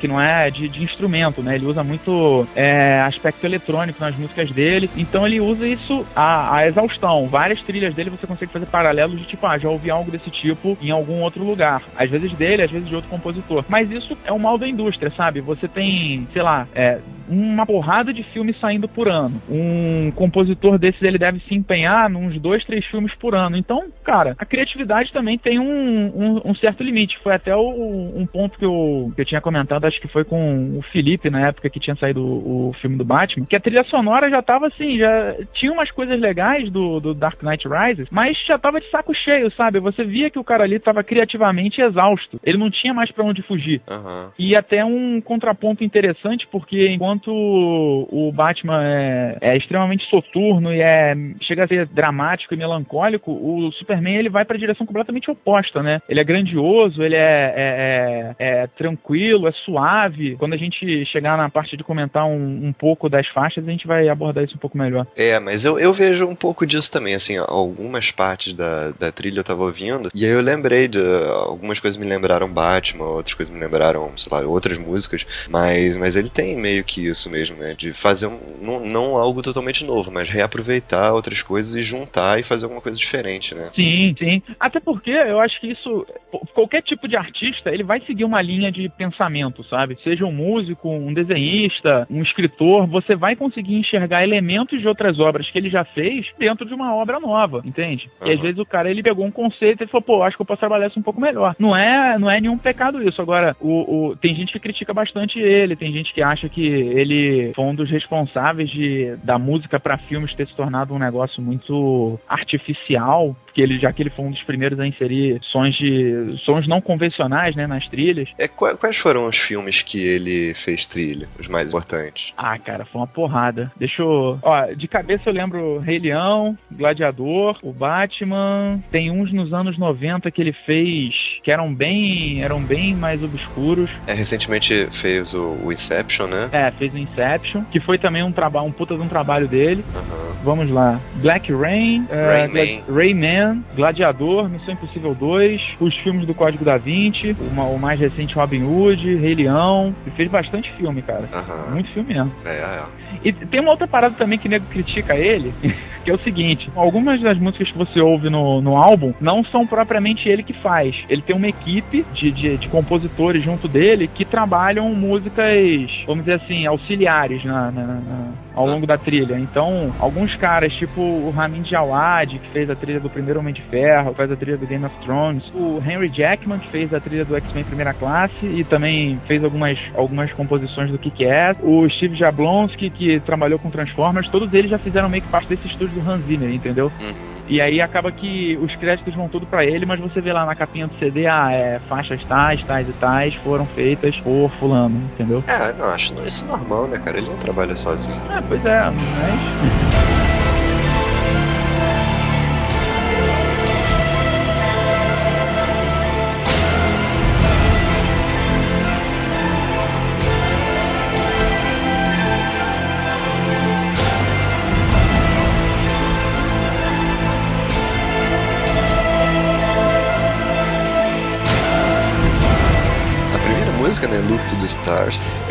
que não é de, de instrumento, né? Ele usa muito é, aspecto eletrônico nas músicas dele, então ele usa isso a, a exaustão. Várias trilhas dele você consegue fazer paralelos de tipo, ah, já ouvi algo desse tipo em algum outro lugar. Às vezes dele, às vezes de outro compositor. Mas isso é o mal da indústria, sabe? Você tem, sei lá, é, uma porrada de filmes saindo por ano. Um compositor desses ele deve se empenhar nos dois, três filmes por ano. Então, cara, a criatividade também tem um, um, um certo limite. Foi até o, um ponto que eu, que eu tinha comentado, acho que foi com o Felipe na época que tinha saído o, o filme do Batman, que a trilha sonora já tava assim, já tinha umas coisas legais do, do Dark Knight Rises, mas já tava de saco cheio, sabe? Você via que o cara ali tava criativamente exausto. Ele não tinha mais para onde fugir. Uhum. E até um contraponto interessante, porque enquanto o Batman é, é, extremamente soturno e é chega a ser dramático e melancólico, o Superman ele vai para a direção completamente oposta, né? Ele é grandioso, ele é, é, é, é, tranquilo, é suave. Quando a gente chegar na parte de comentar um, um, pouco das faixas, a gente vai abordar isso um pouco melhor. É, mas eu, eu vejo um pouco disso também, assim, algumas partes da, da trilha eu tava ouvindo, e aí eu lembrei de algumas coisas me lembraram Batman, outras coisas me lembraram, sei lá, outras músicas, mas, mas ele tem meio que isso mesmo, né? De fazer um, não, não algo totalmente novo, mas reaproveitar outras coisas e juntar e fazer alguma coisa diferente, né? Sim, sim. Até porque eu acho que isso, qualquer tipo de artista, ele vai seguir uma linha de pensamento, sabe? Seja um músico, um desenhista, um escritor, você vai conseguir enxergar elementos de outras obras que ele já fez dentro de uma obra nova, entende? Uhum. E às vezes o cara ele pegou um conceito e falou, pô, acho que eu posso trabalhar isso um pouco melhor. Não é, não é nenhum pecado isso. Agora, o, o, tem gente que critica bastante ele, tem gente que acha que ele foi um dos responsáveis de, da música para filmes ter se tornado um negócio muito artificial, porque ele, já que ele foi um dos primeiros a inserir sons de sons não convencionais, né, nas trilhas. É, quais foram os filmes que ele fez trilha, os mais importantes? Ah, cara, foi uma porrada. Deixa eu, ó, de cabeça eu lembro Rei Leão, Gladiador, o Batman, tem uns nos anos 90 que ele fez que eram bem, eram bem mais obscuros. É, recentemente fez o, o Inception, né? É, fez o Inception, que foi também um trabalho, um puta de um trabalho dele. Uhum. Vamos lá. Black Rain, Rayman. Uh, Rayman, Gladiador, Missão Impossível 2, os filmes do Código da Vinci, o, o mais recente Robin Hood, Rei Leão. Ele fez bastante filme, cara. Uhum. Muito filme mesmo. É, é. E tem uma outra parada também que o nego critica ele, que é o seguinte: algumas das músicas que você ouve no, no álbum não são propriamente ele que faz. Ele tem uma equipe de, de, de compositores junto dele que trabalham músicas, vamos dizer assim, auxiliares na, na, na, ao longo da trilha. Então, alguns caras, tipo o Ramin Djawad, que fez a trilha do primeiro Homem de Ferro, faz a trilha do Game of Thrones, o Henry Jackman, que fez a trilha do X-Men Primeira Classe e também fez algumas, algumas composições do Kick-Ass, o Steve Jablonski, que trabalhou com Transformers, todos eles já fizeram meio que parte desse estúdio do Hans Zimmer, entendeu? Uhum. E aí acaba que os créditos vão tudo para ele, mas você vê lá na capinha do CD, ah, é, faixas tais, tais e tais foram feitas por fulano, entendeu? É, não, acho isso normal, né, cara? Ele não trabalha sozinho. É, pois é, mas...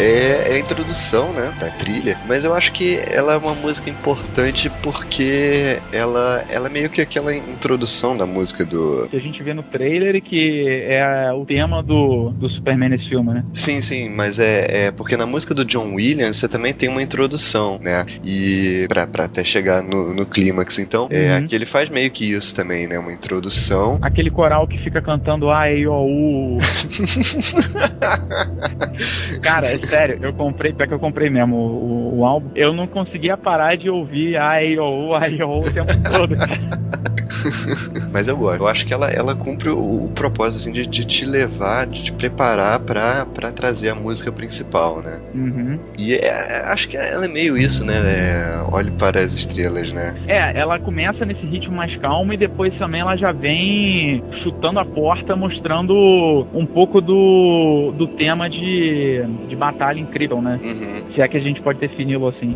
é, é a introdução, né, da trilha, mas eu acho que ela é uma música importante porque ela, ela é meio que aquela introdução da música do... Que a gente vê no trailer e que é o tema do, do Superman nesse filme, né? Sim, sim, mas é, é porque na música do John Williams você também tem uma introdução, né, e pra, pra até chegar no, no clímax, então é, Uhum. aqui ele faz meio que isso também, né, uma introdução Aquele coral que fica cantando A, E, O, U. Cara, sério, eu comprei, pior que eu comprei mesmo o, o, álbum. Eu não conseguia parar de ouvir A, E, O, tempo todo. Mas eu gosto. Eu acho que ela, ela cumpre o, o propósito assim, de, de te levar, de te preparar pra, pra trazer a música principal, né? Uhum. E é- acho que ela é meio isso, né? É, olhe para as estrelas, né? É, ela começa nesse ritmo mais calmo e depois também ela já vem chutando a porta, mostrando um pouco do, do tema de, de batalha incrível, né? Uhum. Se é que a gente pode defini-lo assim.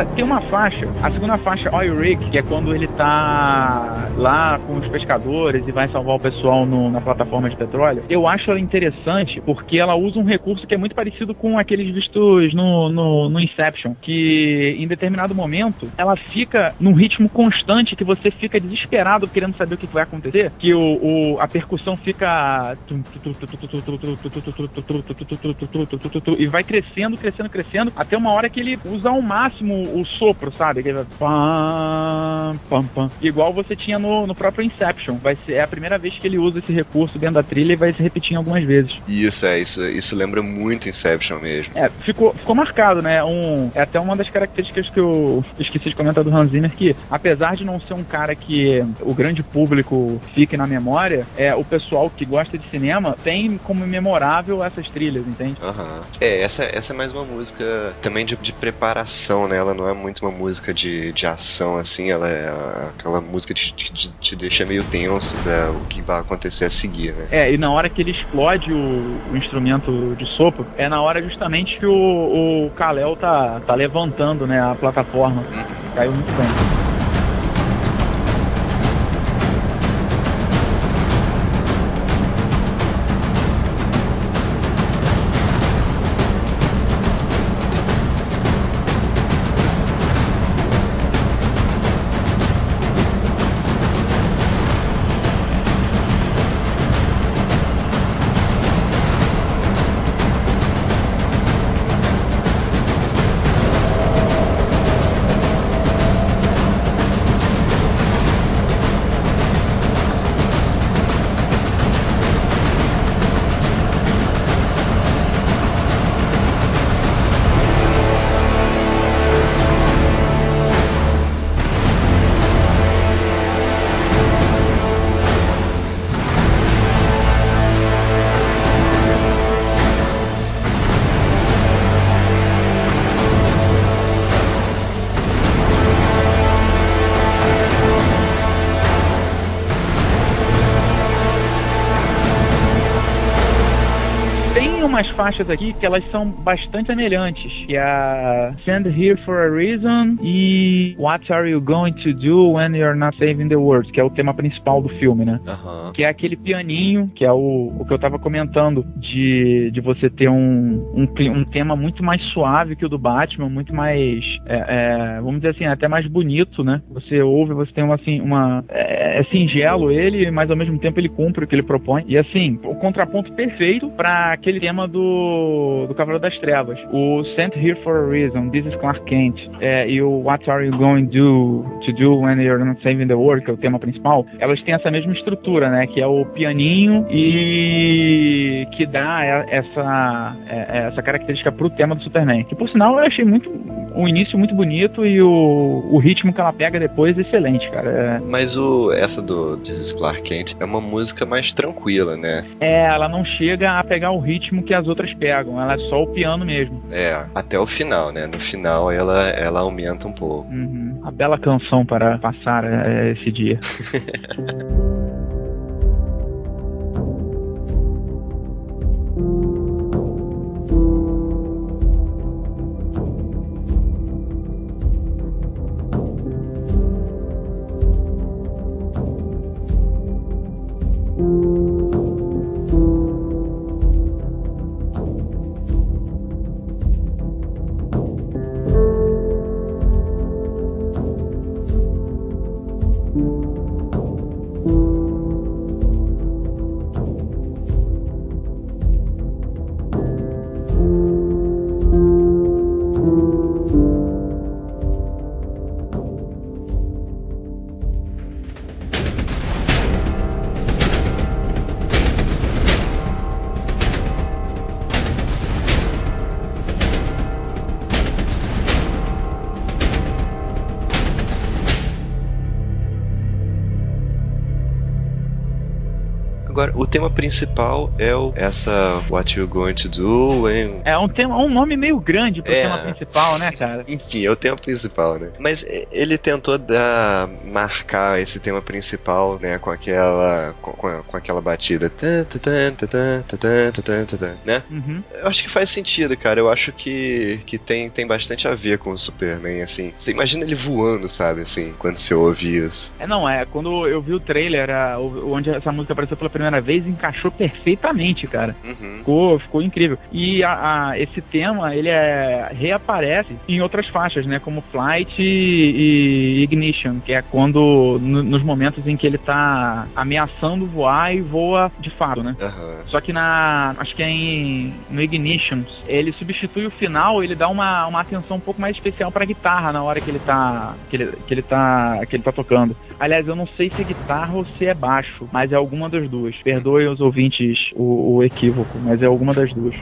Cara, tem uma faixa, a segunda faixa, Oil Rig, que é quando ele tá lá com os pescadores e vai salvar o pessoal no- na plataforma de petróleo. Eu acho ela interessante porque ela usa um recurso que é muito parecido com aqueles vistos no, no, no Inception, que em determinado momento ela fica num ritmo constante que você fica desesperado querendo saber o que vai acontecer, que o, o- a percussão fica e vai crescendo, crescendo, crescendo, até uma hora que ele usa ao máximo o sopro, sabe? Que ele vai pam, pam, pam. Igual você tinha no, no próprio Inception. Vai ser, é a primeira vez que ele usa esse recurso dentro da trilha e vai se repetir algumas vezes. Isso, é, isso, isso lembra muito Inception mesmo. É, ficou, ficou marcado, né? Um, é até uma das características que eu esqueci de comentar do Hans Zimmer, que apesar de não ser um cara que o grande público fique na memória, é o pessoal que gosta de cinema tem como memorável essas trilhas, entende? Aham. É, essa, essa é mais uma música também de, de preparação, né? Ela não é muito uma música de, de ação, assim, ela é aquela música que te, te, te deixa meio tenso pra o que vai acontecer a seguir, né? É, e na hora que ele explode o, o instrumento de sopro, é na hora justamente que o, o Kal-El tá, tá levantando, né, a plataforma. Caiu muito bem. Umas faixas aqui que elas são bastante semelhantes, que é a Stand Here for a Reason e What Are You Going to Do When You're Not Saving the World, que é o tema principal do filme, né? Que é aquele pianinho, que é o, o que eu tava comentando, de, de você ter um, um, um tema muito mais suave que o do Batman, muito mais, é, é, vamos dizer assim, até mais bonito, né? Você ouve, você tem uma, assim, uma... É, é singelo ele, mas ao mesmo tempo ele cumpre o que ele propõe. E assim, o contraponto perfeito para aquele tema do, do Cavaleiro das Trevas. O Sent Here for a Reason, This is Clark Kent, é, e o What Are You Going do, to Do When You're Not Saving the World, que é o tema principal, elas têm essa mesma estrutura, né? Que é o pianinho e que dá essa, é- é essa característica pro tema do Superman. Que por sinal eu achei muito o início muito bonito e o, o ritmo que ela pega depois excelente, cara. É, Mas o, essa do This is Clark Kent é uma música mais tranquila, né? É, ela não chega a pegar o ritmo que as outras pegam, ela é só o piano mesmo. É, até o final, né? No final ela, ela aumenta um pouco. Uhum. A bela canção para passar é, esse dia. principal é o, essa What You Going to Do? É um tema, um nome meio grande pro é. tema principal, né, cara? Enfim, é o tema principal, né? Mas ele tentou dar, marcar esse tema principal, né, com aquela com, com aquela batida, né? Uhum. Eu acho que faz sentido, cara. Eu acho que, que tem, tem bastante a ver com o Superman, assim. Você imagina ele voando, sabe, assim, quando você ouve isso. É, não, é. Quando eu vi o trailer, a, onde essa música apareceu pela primeira vez, encaixou perfeitamente, cara. Uhum. Ficou, ficou incrível. E a- a- esse tema, ele é, reaparece em outras faixas, né? Como Flight e, e Ignition, que é quando, no- nos momentos em que ele tá ameaçando voar e voa de fato, né? Aham. Só que na. Acho que é em, no Ignition, ele substitui o final, ele dá uma, uma atenção um pouco mais especial pra guitarra na hora que ele tá. Que ele, que ele tá. que ele tá tocando. Aliás, eu não sei se é guitarra ou se é baixo, mas é alguma das duas. Perdoe os ouvintes o, o equívoco, mas é alguma das duas.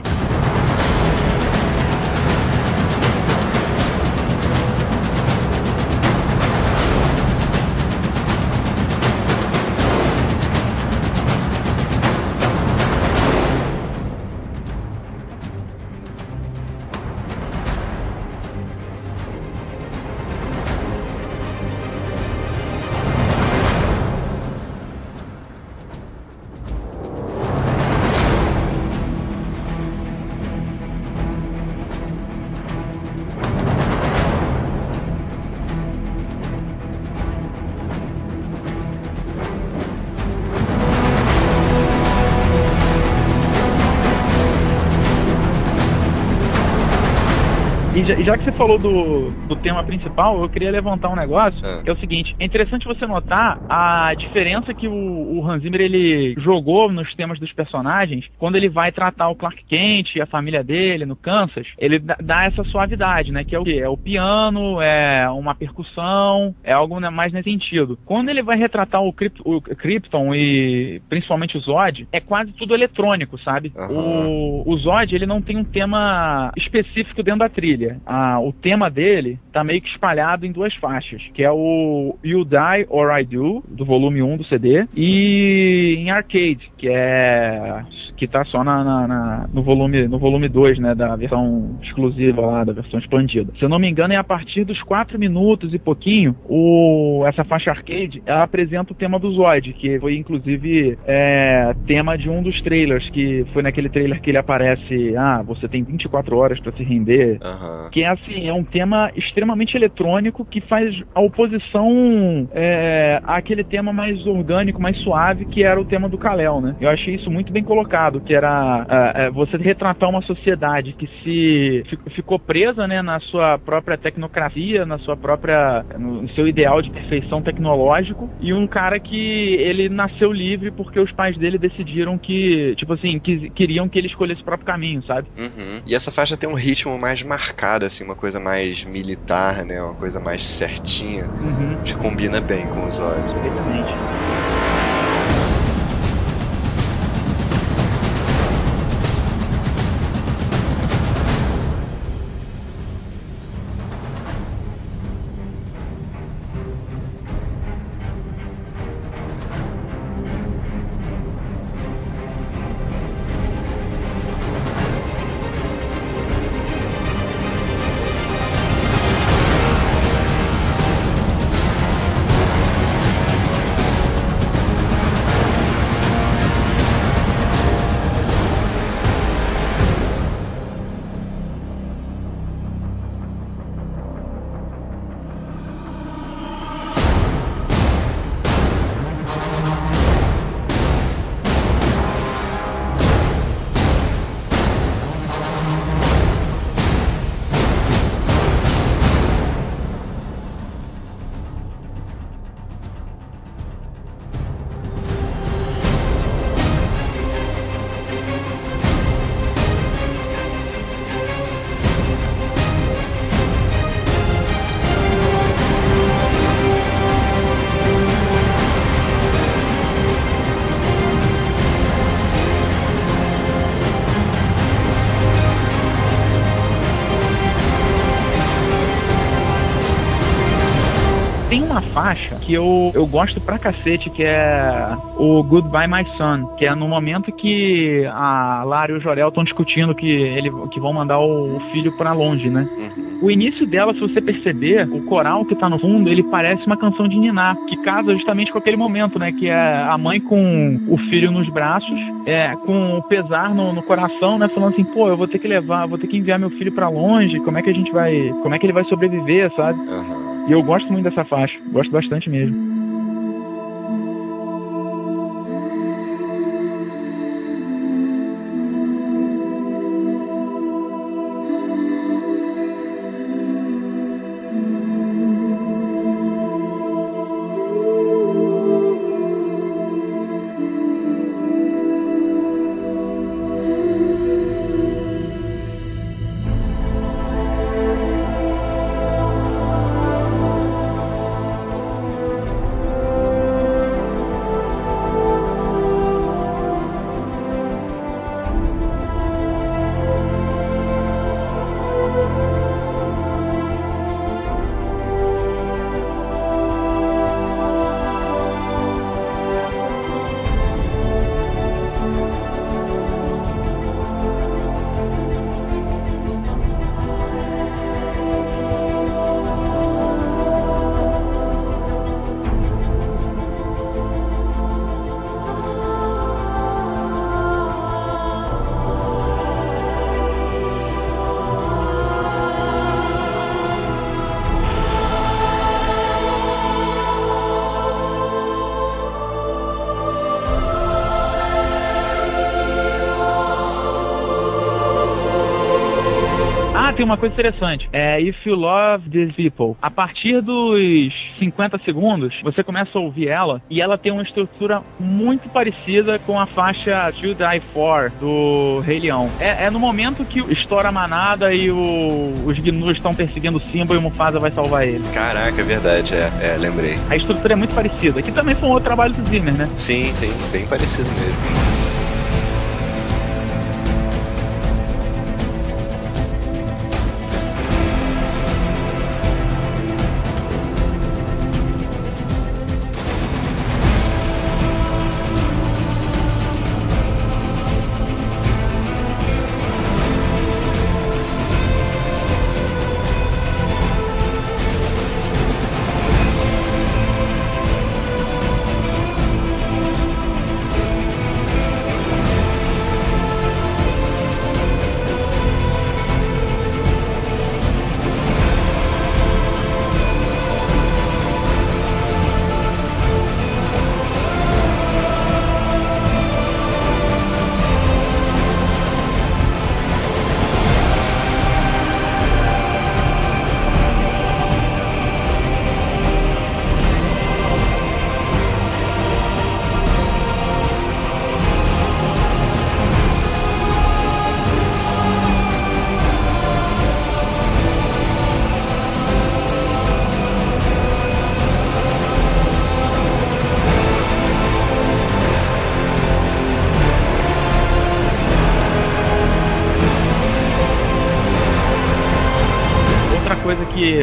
Já, que você falou do, do tema principal, eu queria levantar um negócio, Ah. que é o seguinte, é interessante você notar a diferença que o, o Hans Zimmer ele jogou nos temas dos personagens quando ele vai tratar o Clark Kent e a família dele no Kansas, ele dá, essa suavidade, né, que é o quê? É o piano, é uma percussão, é algo né, mais nesse sentido. Quando ele vai retratar o, o Krypton e principalmente o Zod, é quase tudo eletrônico, sabe? Aham. O, o Zod, ele não tem um tema específico dentro da trilha. O tema dele tá meio que espalhado em duas faixas, que é o You Die or I Do, do volume 1 do CD, e em Arcade, que é que tá só na, na, na, no volume no volume 2, né, da versão exclusiva lá, da versão expandida. Se eu não me engano, é a partir dos 4 minutos e pouquinho, o, essa faixa arcade, ela apresenta o tema do Zoid, que foi inclusive é, tema de um dos trailers, que foi naquele trailer que ele aparece, ah, você tem 24 horas para se render, Aham. Que é assim, é um tema extremamente eletrônico que faz a oposição é, àquele tema mais orgânico, mais suave, que era o tema do Kalel, né? Eu achei isso muito bem colocado, que era é, é, você retratar uma sociedade que se fi- ficou presa, né, na sua própria tecnocracia, na sua própria, no seu ideal de perfeição tecnológico, e um cara que ele nasceu livre porque os pais dele decidiram que, tipo assim, que, queriam que ele escolhesse o próprio caminho, sabe? Uhum. E essa faixa tem um ritmo mais marcado, assim, uma coisa mais militar, né? Uma coisa mais certinha. Uhum. Que combina bem com os olhos. Perfeitamente. Que eu, eu gosto pra cacete, que é o Goodbye My Son, que é no momento que a Lara e o Jorel estão discutindo que, ele, que vão mandar o, o filho pra longe, né? Uhum. O início dela, se você perceber, o coral que tá no fundo, ele parece uma canção de Niná, que casa justamente com aquele momento, né? Que é a mãe com o filho nos braços, é, com o pesar no, no coração, né? Falando assim, pô, eu vou ter que levar, vou ter que enviar meu filho pra longe, como é que a gente vai, como é que ele vai sobreviver, sabe? Aham. E eu gosto muito dessa faixa, gosto bastante mesmo. Uma coisa interessante. É If You Love These People. A partir dos 50 segundos, você começa a ouvir ela e ela tem uma estrutura muito parecida com a faixa To Die For do Rei Leão. É, é no momento que estoura a manada e o- os gnus estão perseguindo o Simba e o Mufasa vai salvar ele. Caraca, é verdade, é, é, lembrei. A estrutura é muito parecida. Que também foi um outro trabalho do Zimmer, né? Sim, sim, bem parecido mesmo.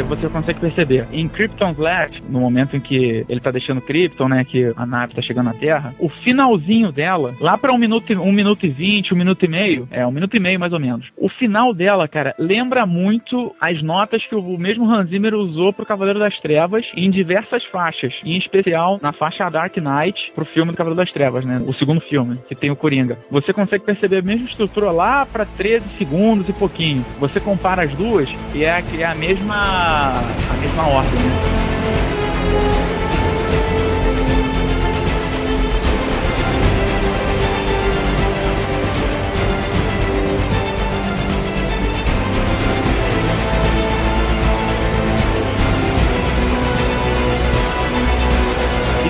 Você consegue perceber. Em Krypton's Last, no momento em que ele tá deixando Krypton, né, que a nave tá chegando na Terra, o finalzinho dela, lá pra um minuto, um minuto e vinte, um minuto e meio, é, um minuto e meio mais ou menos, o final dela, cara, lembra muito as notas que o mesmo Hans Zimmer usou pro Cavaleiro das Trevas em diversas faixas, em especial na faixa Dark Knight pro filme do Cavaleiro das Trevas, né, o segundo filme, que tem o Coringa. Você consegue perceber a mesma estrutura lá pra 13 segundos e pouquinho. Você compara as duas e é, é a mesma a mesma ordem, né?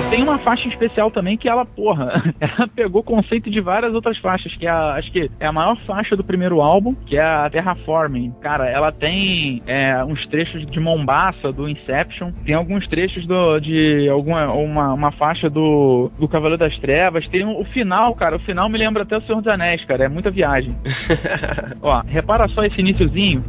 Tem uma faixa especial também que ela, porra, ela pegou conceito de várias outras faixas, que é a, acho que é a maior faixa do primeiro álbum, que é a Terraforming. Cara, ela tem é, uns trechos de Mombasa, do Inception, tem alguns trechos do, de alguma uma, uma faixa do, do Cavaleiro das Trevas, tem o, o final, cara, o final me lembra até o Senhor dos Anéis, cara, é muita viagem. Ó, repara só esse iníciozinho.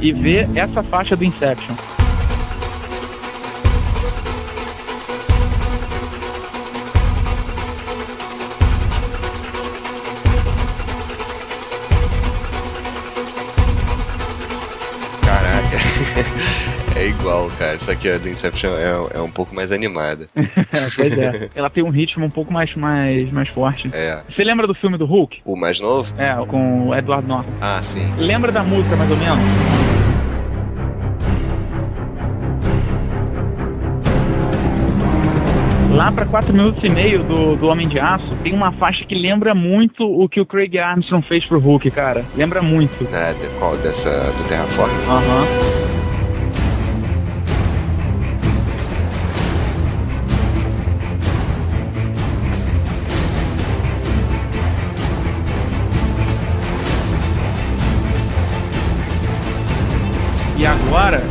E ver essa faixa do Inception. Caraca. É igual, cara. Só que a do Inception é, é um pouco mais animada. pois é. Ela tem um ritmo um pouco mais, mais, mais forte. É. Você lembra do filme do Hulk? O mais novo? É, com o Edward Norton. Ah, sim. Lembra da música mais ou menos? Lá pra 4 minutos e meio do, do Homem de Aço, tem uma faixa que lembra muito o que o Craig Armstrong fez pro Hulk, cara. Lembra muito. Nada, qual dessa do Terraform? Aham. E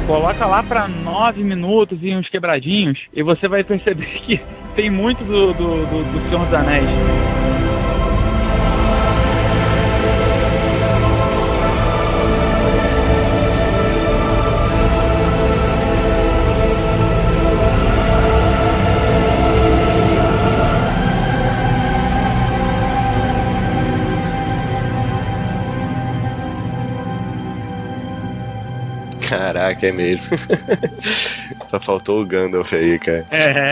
coloca lá pra 9 minutos e uns quebradinhos, e você vai perceber que tem muito do, do, do, do Senhor dos Anéis. Caraca, é mesmo. Só faltou o Gandalf aí, cara. É,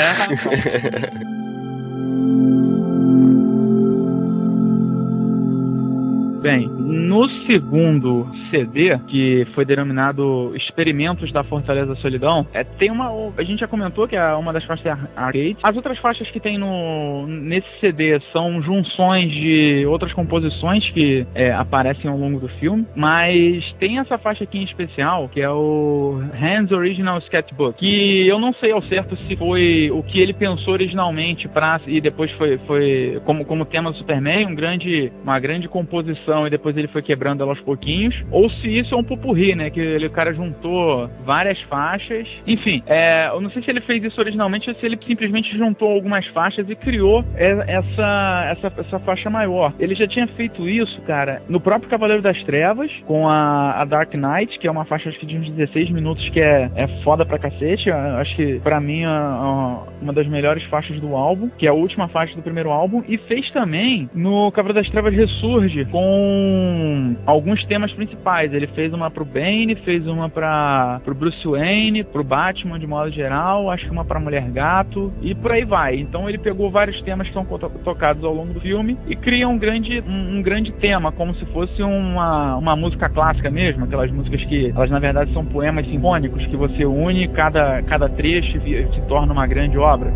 Bem, no segundo CD, que foi denominado Experimentos da Fortaleza Solidão, é, tem uma. A gente já comentou que é uma das faixas ar- arcade. As outras faixas que tem no, nesse CD são junções de outras composições que é, aparecem ao longo do filme, mas tem essa faixa aqui em especial, que é o Hans Original Sketchbook, que eu não sei ao certo se foi o que ele pensou originalmente para e depois foi, foi como, como tema do Superman, um grande, uma grande composição e depois ele foi quebrando ela aos pouquinhos, ou se isso é um pupurri, né, que ele, o cara juntou várias faixas. Enfim, é, eu não sei se ele fez isso originalmente ou se ele simplesmente juntou algumas faixas e criou essa, essa, essa faixa maior. Ele já tinha feito isso, cara, no próprio Cavaleiro das Trevas, com a, a Dark Knight, que é uma faixa acho que de uns 16 minutos que é, é foda pra cacete. Acho que pra mim é é uma das melhores faixas do álbum, que é a última faixa do primeiro álbum, e fez também no Cavaleiro das Trevas Ressurge com alguns temas principais. Ele fez uma pro Bane, fez uma para pro Bruce Wayne, pro Batman de modo geral, acho que uma pra Mulher Gato e por aí vai. Então ele pegou vários temas que são to- tocados ao longo do filme e cria um grande um, um grande tema, como se fosse uma, uma música clássica mesmo, aquelas músicas que elas na verdade são poemas sinfônicos que você une cada cada trecho e se torna uma grande obra.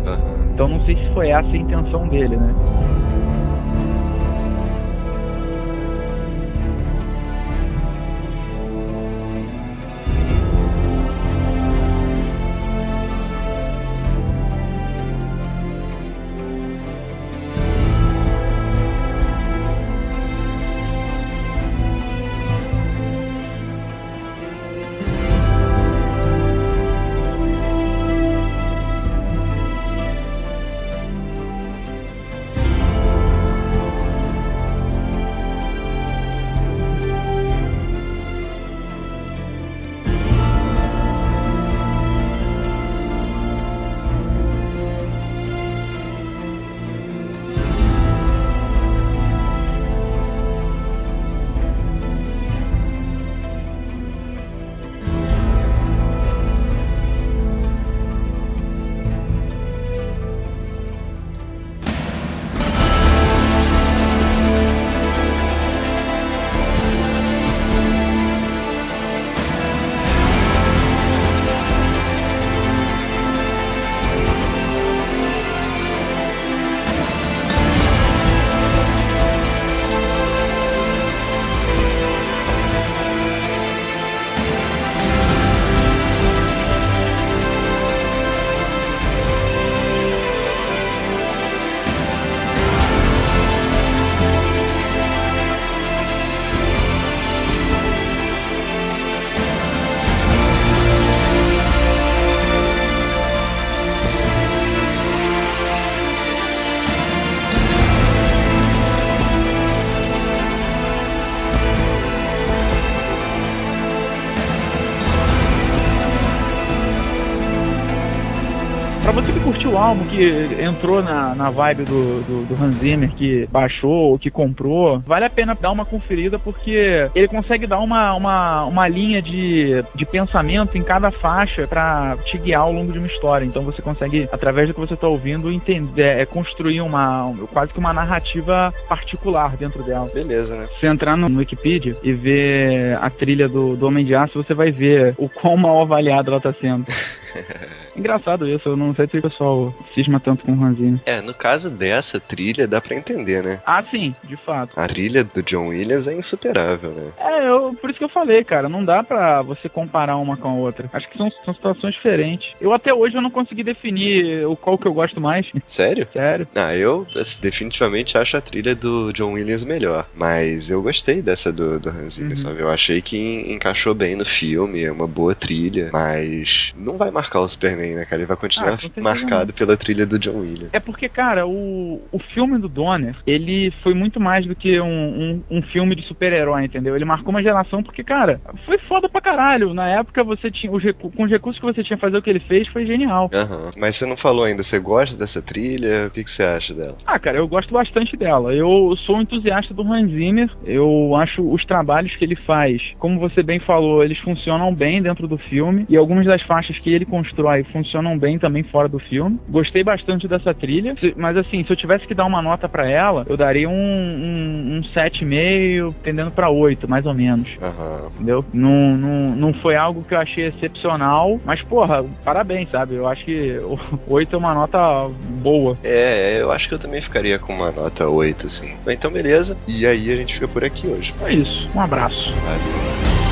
Então não sei se foi essa a intenção dele, né? Álbum, que entrou na, na vibe do, do, do Hans Zimmer, que baixou, que comprou, vale a pena dar uma conferida porque ele consegue dar uma, uma, uma linha de, de pensamento em cada faixa para te guiar ao longo de uma história. Então você consegue, através do que você tá ouvindo, entender, é, construir uma quase que uma narrativa particular dentro dela. Beleza, né? Se entrar no Wikipedia e ver a trilha do, do Homem de Aço, você vai ver o quão mal avaliada ela tá sendo. Engraçado isso, eu não sei se o pessoal cisma tanto com o Zimmer. É, no caso dessa trilha, dá pra entender, né? Ah, sim, de fato. A trilha do John Williams é insuperável, né? É, eu, por isso que eu falei, cara, não dá pra você comparar uma com a outra. Acho que são, são situações diferentes. Eu até hoje eu não consegui definir o qual que eu gosto mais. Sério? Sério. Ah, eu assim, definitivamente acho a trilha do John Williams melhor. Mas eu gostei dessa do, do Hans Zimmer, Uhum. sabe? Eu achei que en- encaixou bem no filme, é uma boa trilha. Mas não vai marcar o Superman, né, cara? Ele vai Ah, continuar certeza marcado pela trilha do John Williams. É porque, cara, o, o filme do Donner, ele foi muito mais do que um, um, um filme de super-herói, entendeu? Ele marcou uma geração porque, cara, foi foda pra caralho. Na época, você tinha. Os com os recursos que você tinha fazer o que ele fez, foi genial. Aham. Mas você não falou ainda, você gosta dessa trilha? O que, que você acha dela? Ah, cara, eu gosto bastante dela. Eu sou um entusiasta do Hans Zimmer. Eu acho os trabalhos que ele faz, como você bem falou, eles funcionam bem dentro do filme. E algumas das faixas que ele constrói funcionam bem também fora do filme. Gostei bastante dessa trilha. Mas assim, se eu tivesse que dar uma nota pra ela, eu daria um, um, um 7,5, tendendo pra 8, mais ou menos. Aham. Entendeu? Não, não, não foi algo que eu achei excepcional, mas porra, parabéns, sabe? Eu acho que 8 é uma nota boa. É, eu acho que eu também ficaria com uma nota 8, assim. Então, beleza. E aí a gente fica por aqui hoje. É isso. Um abraço. Valeu.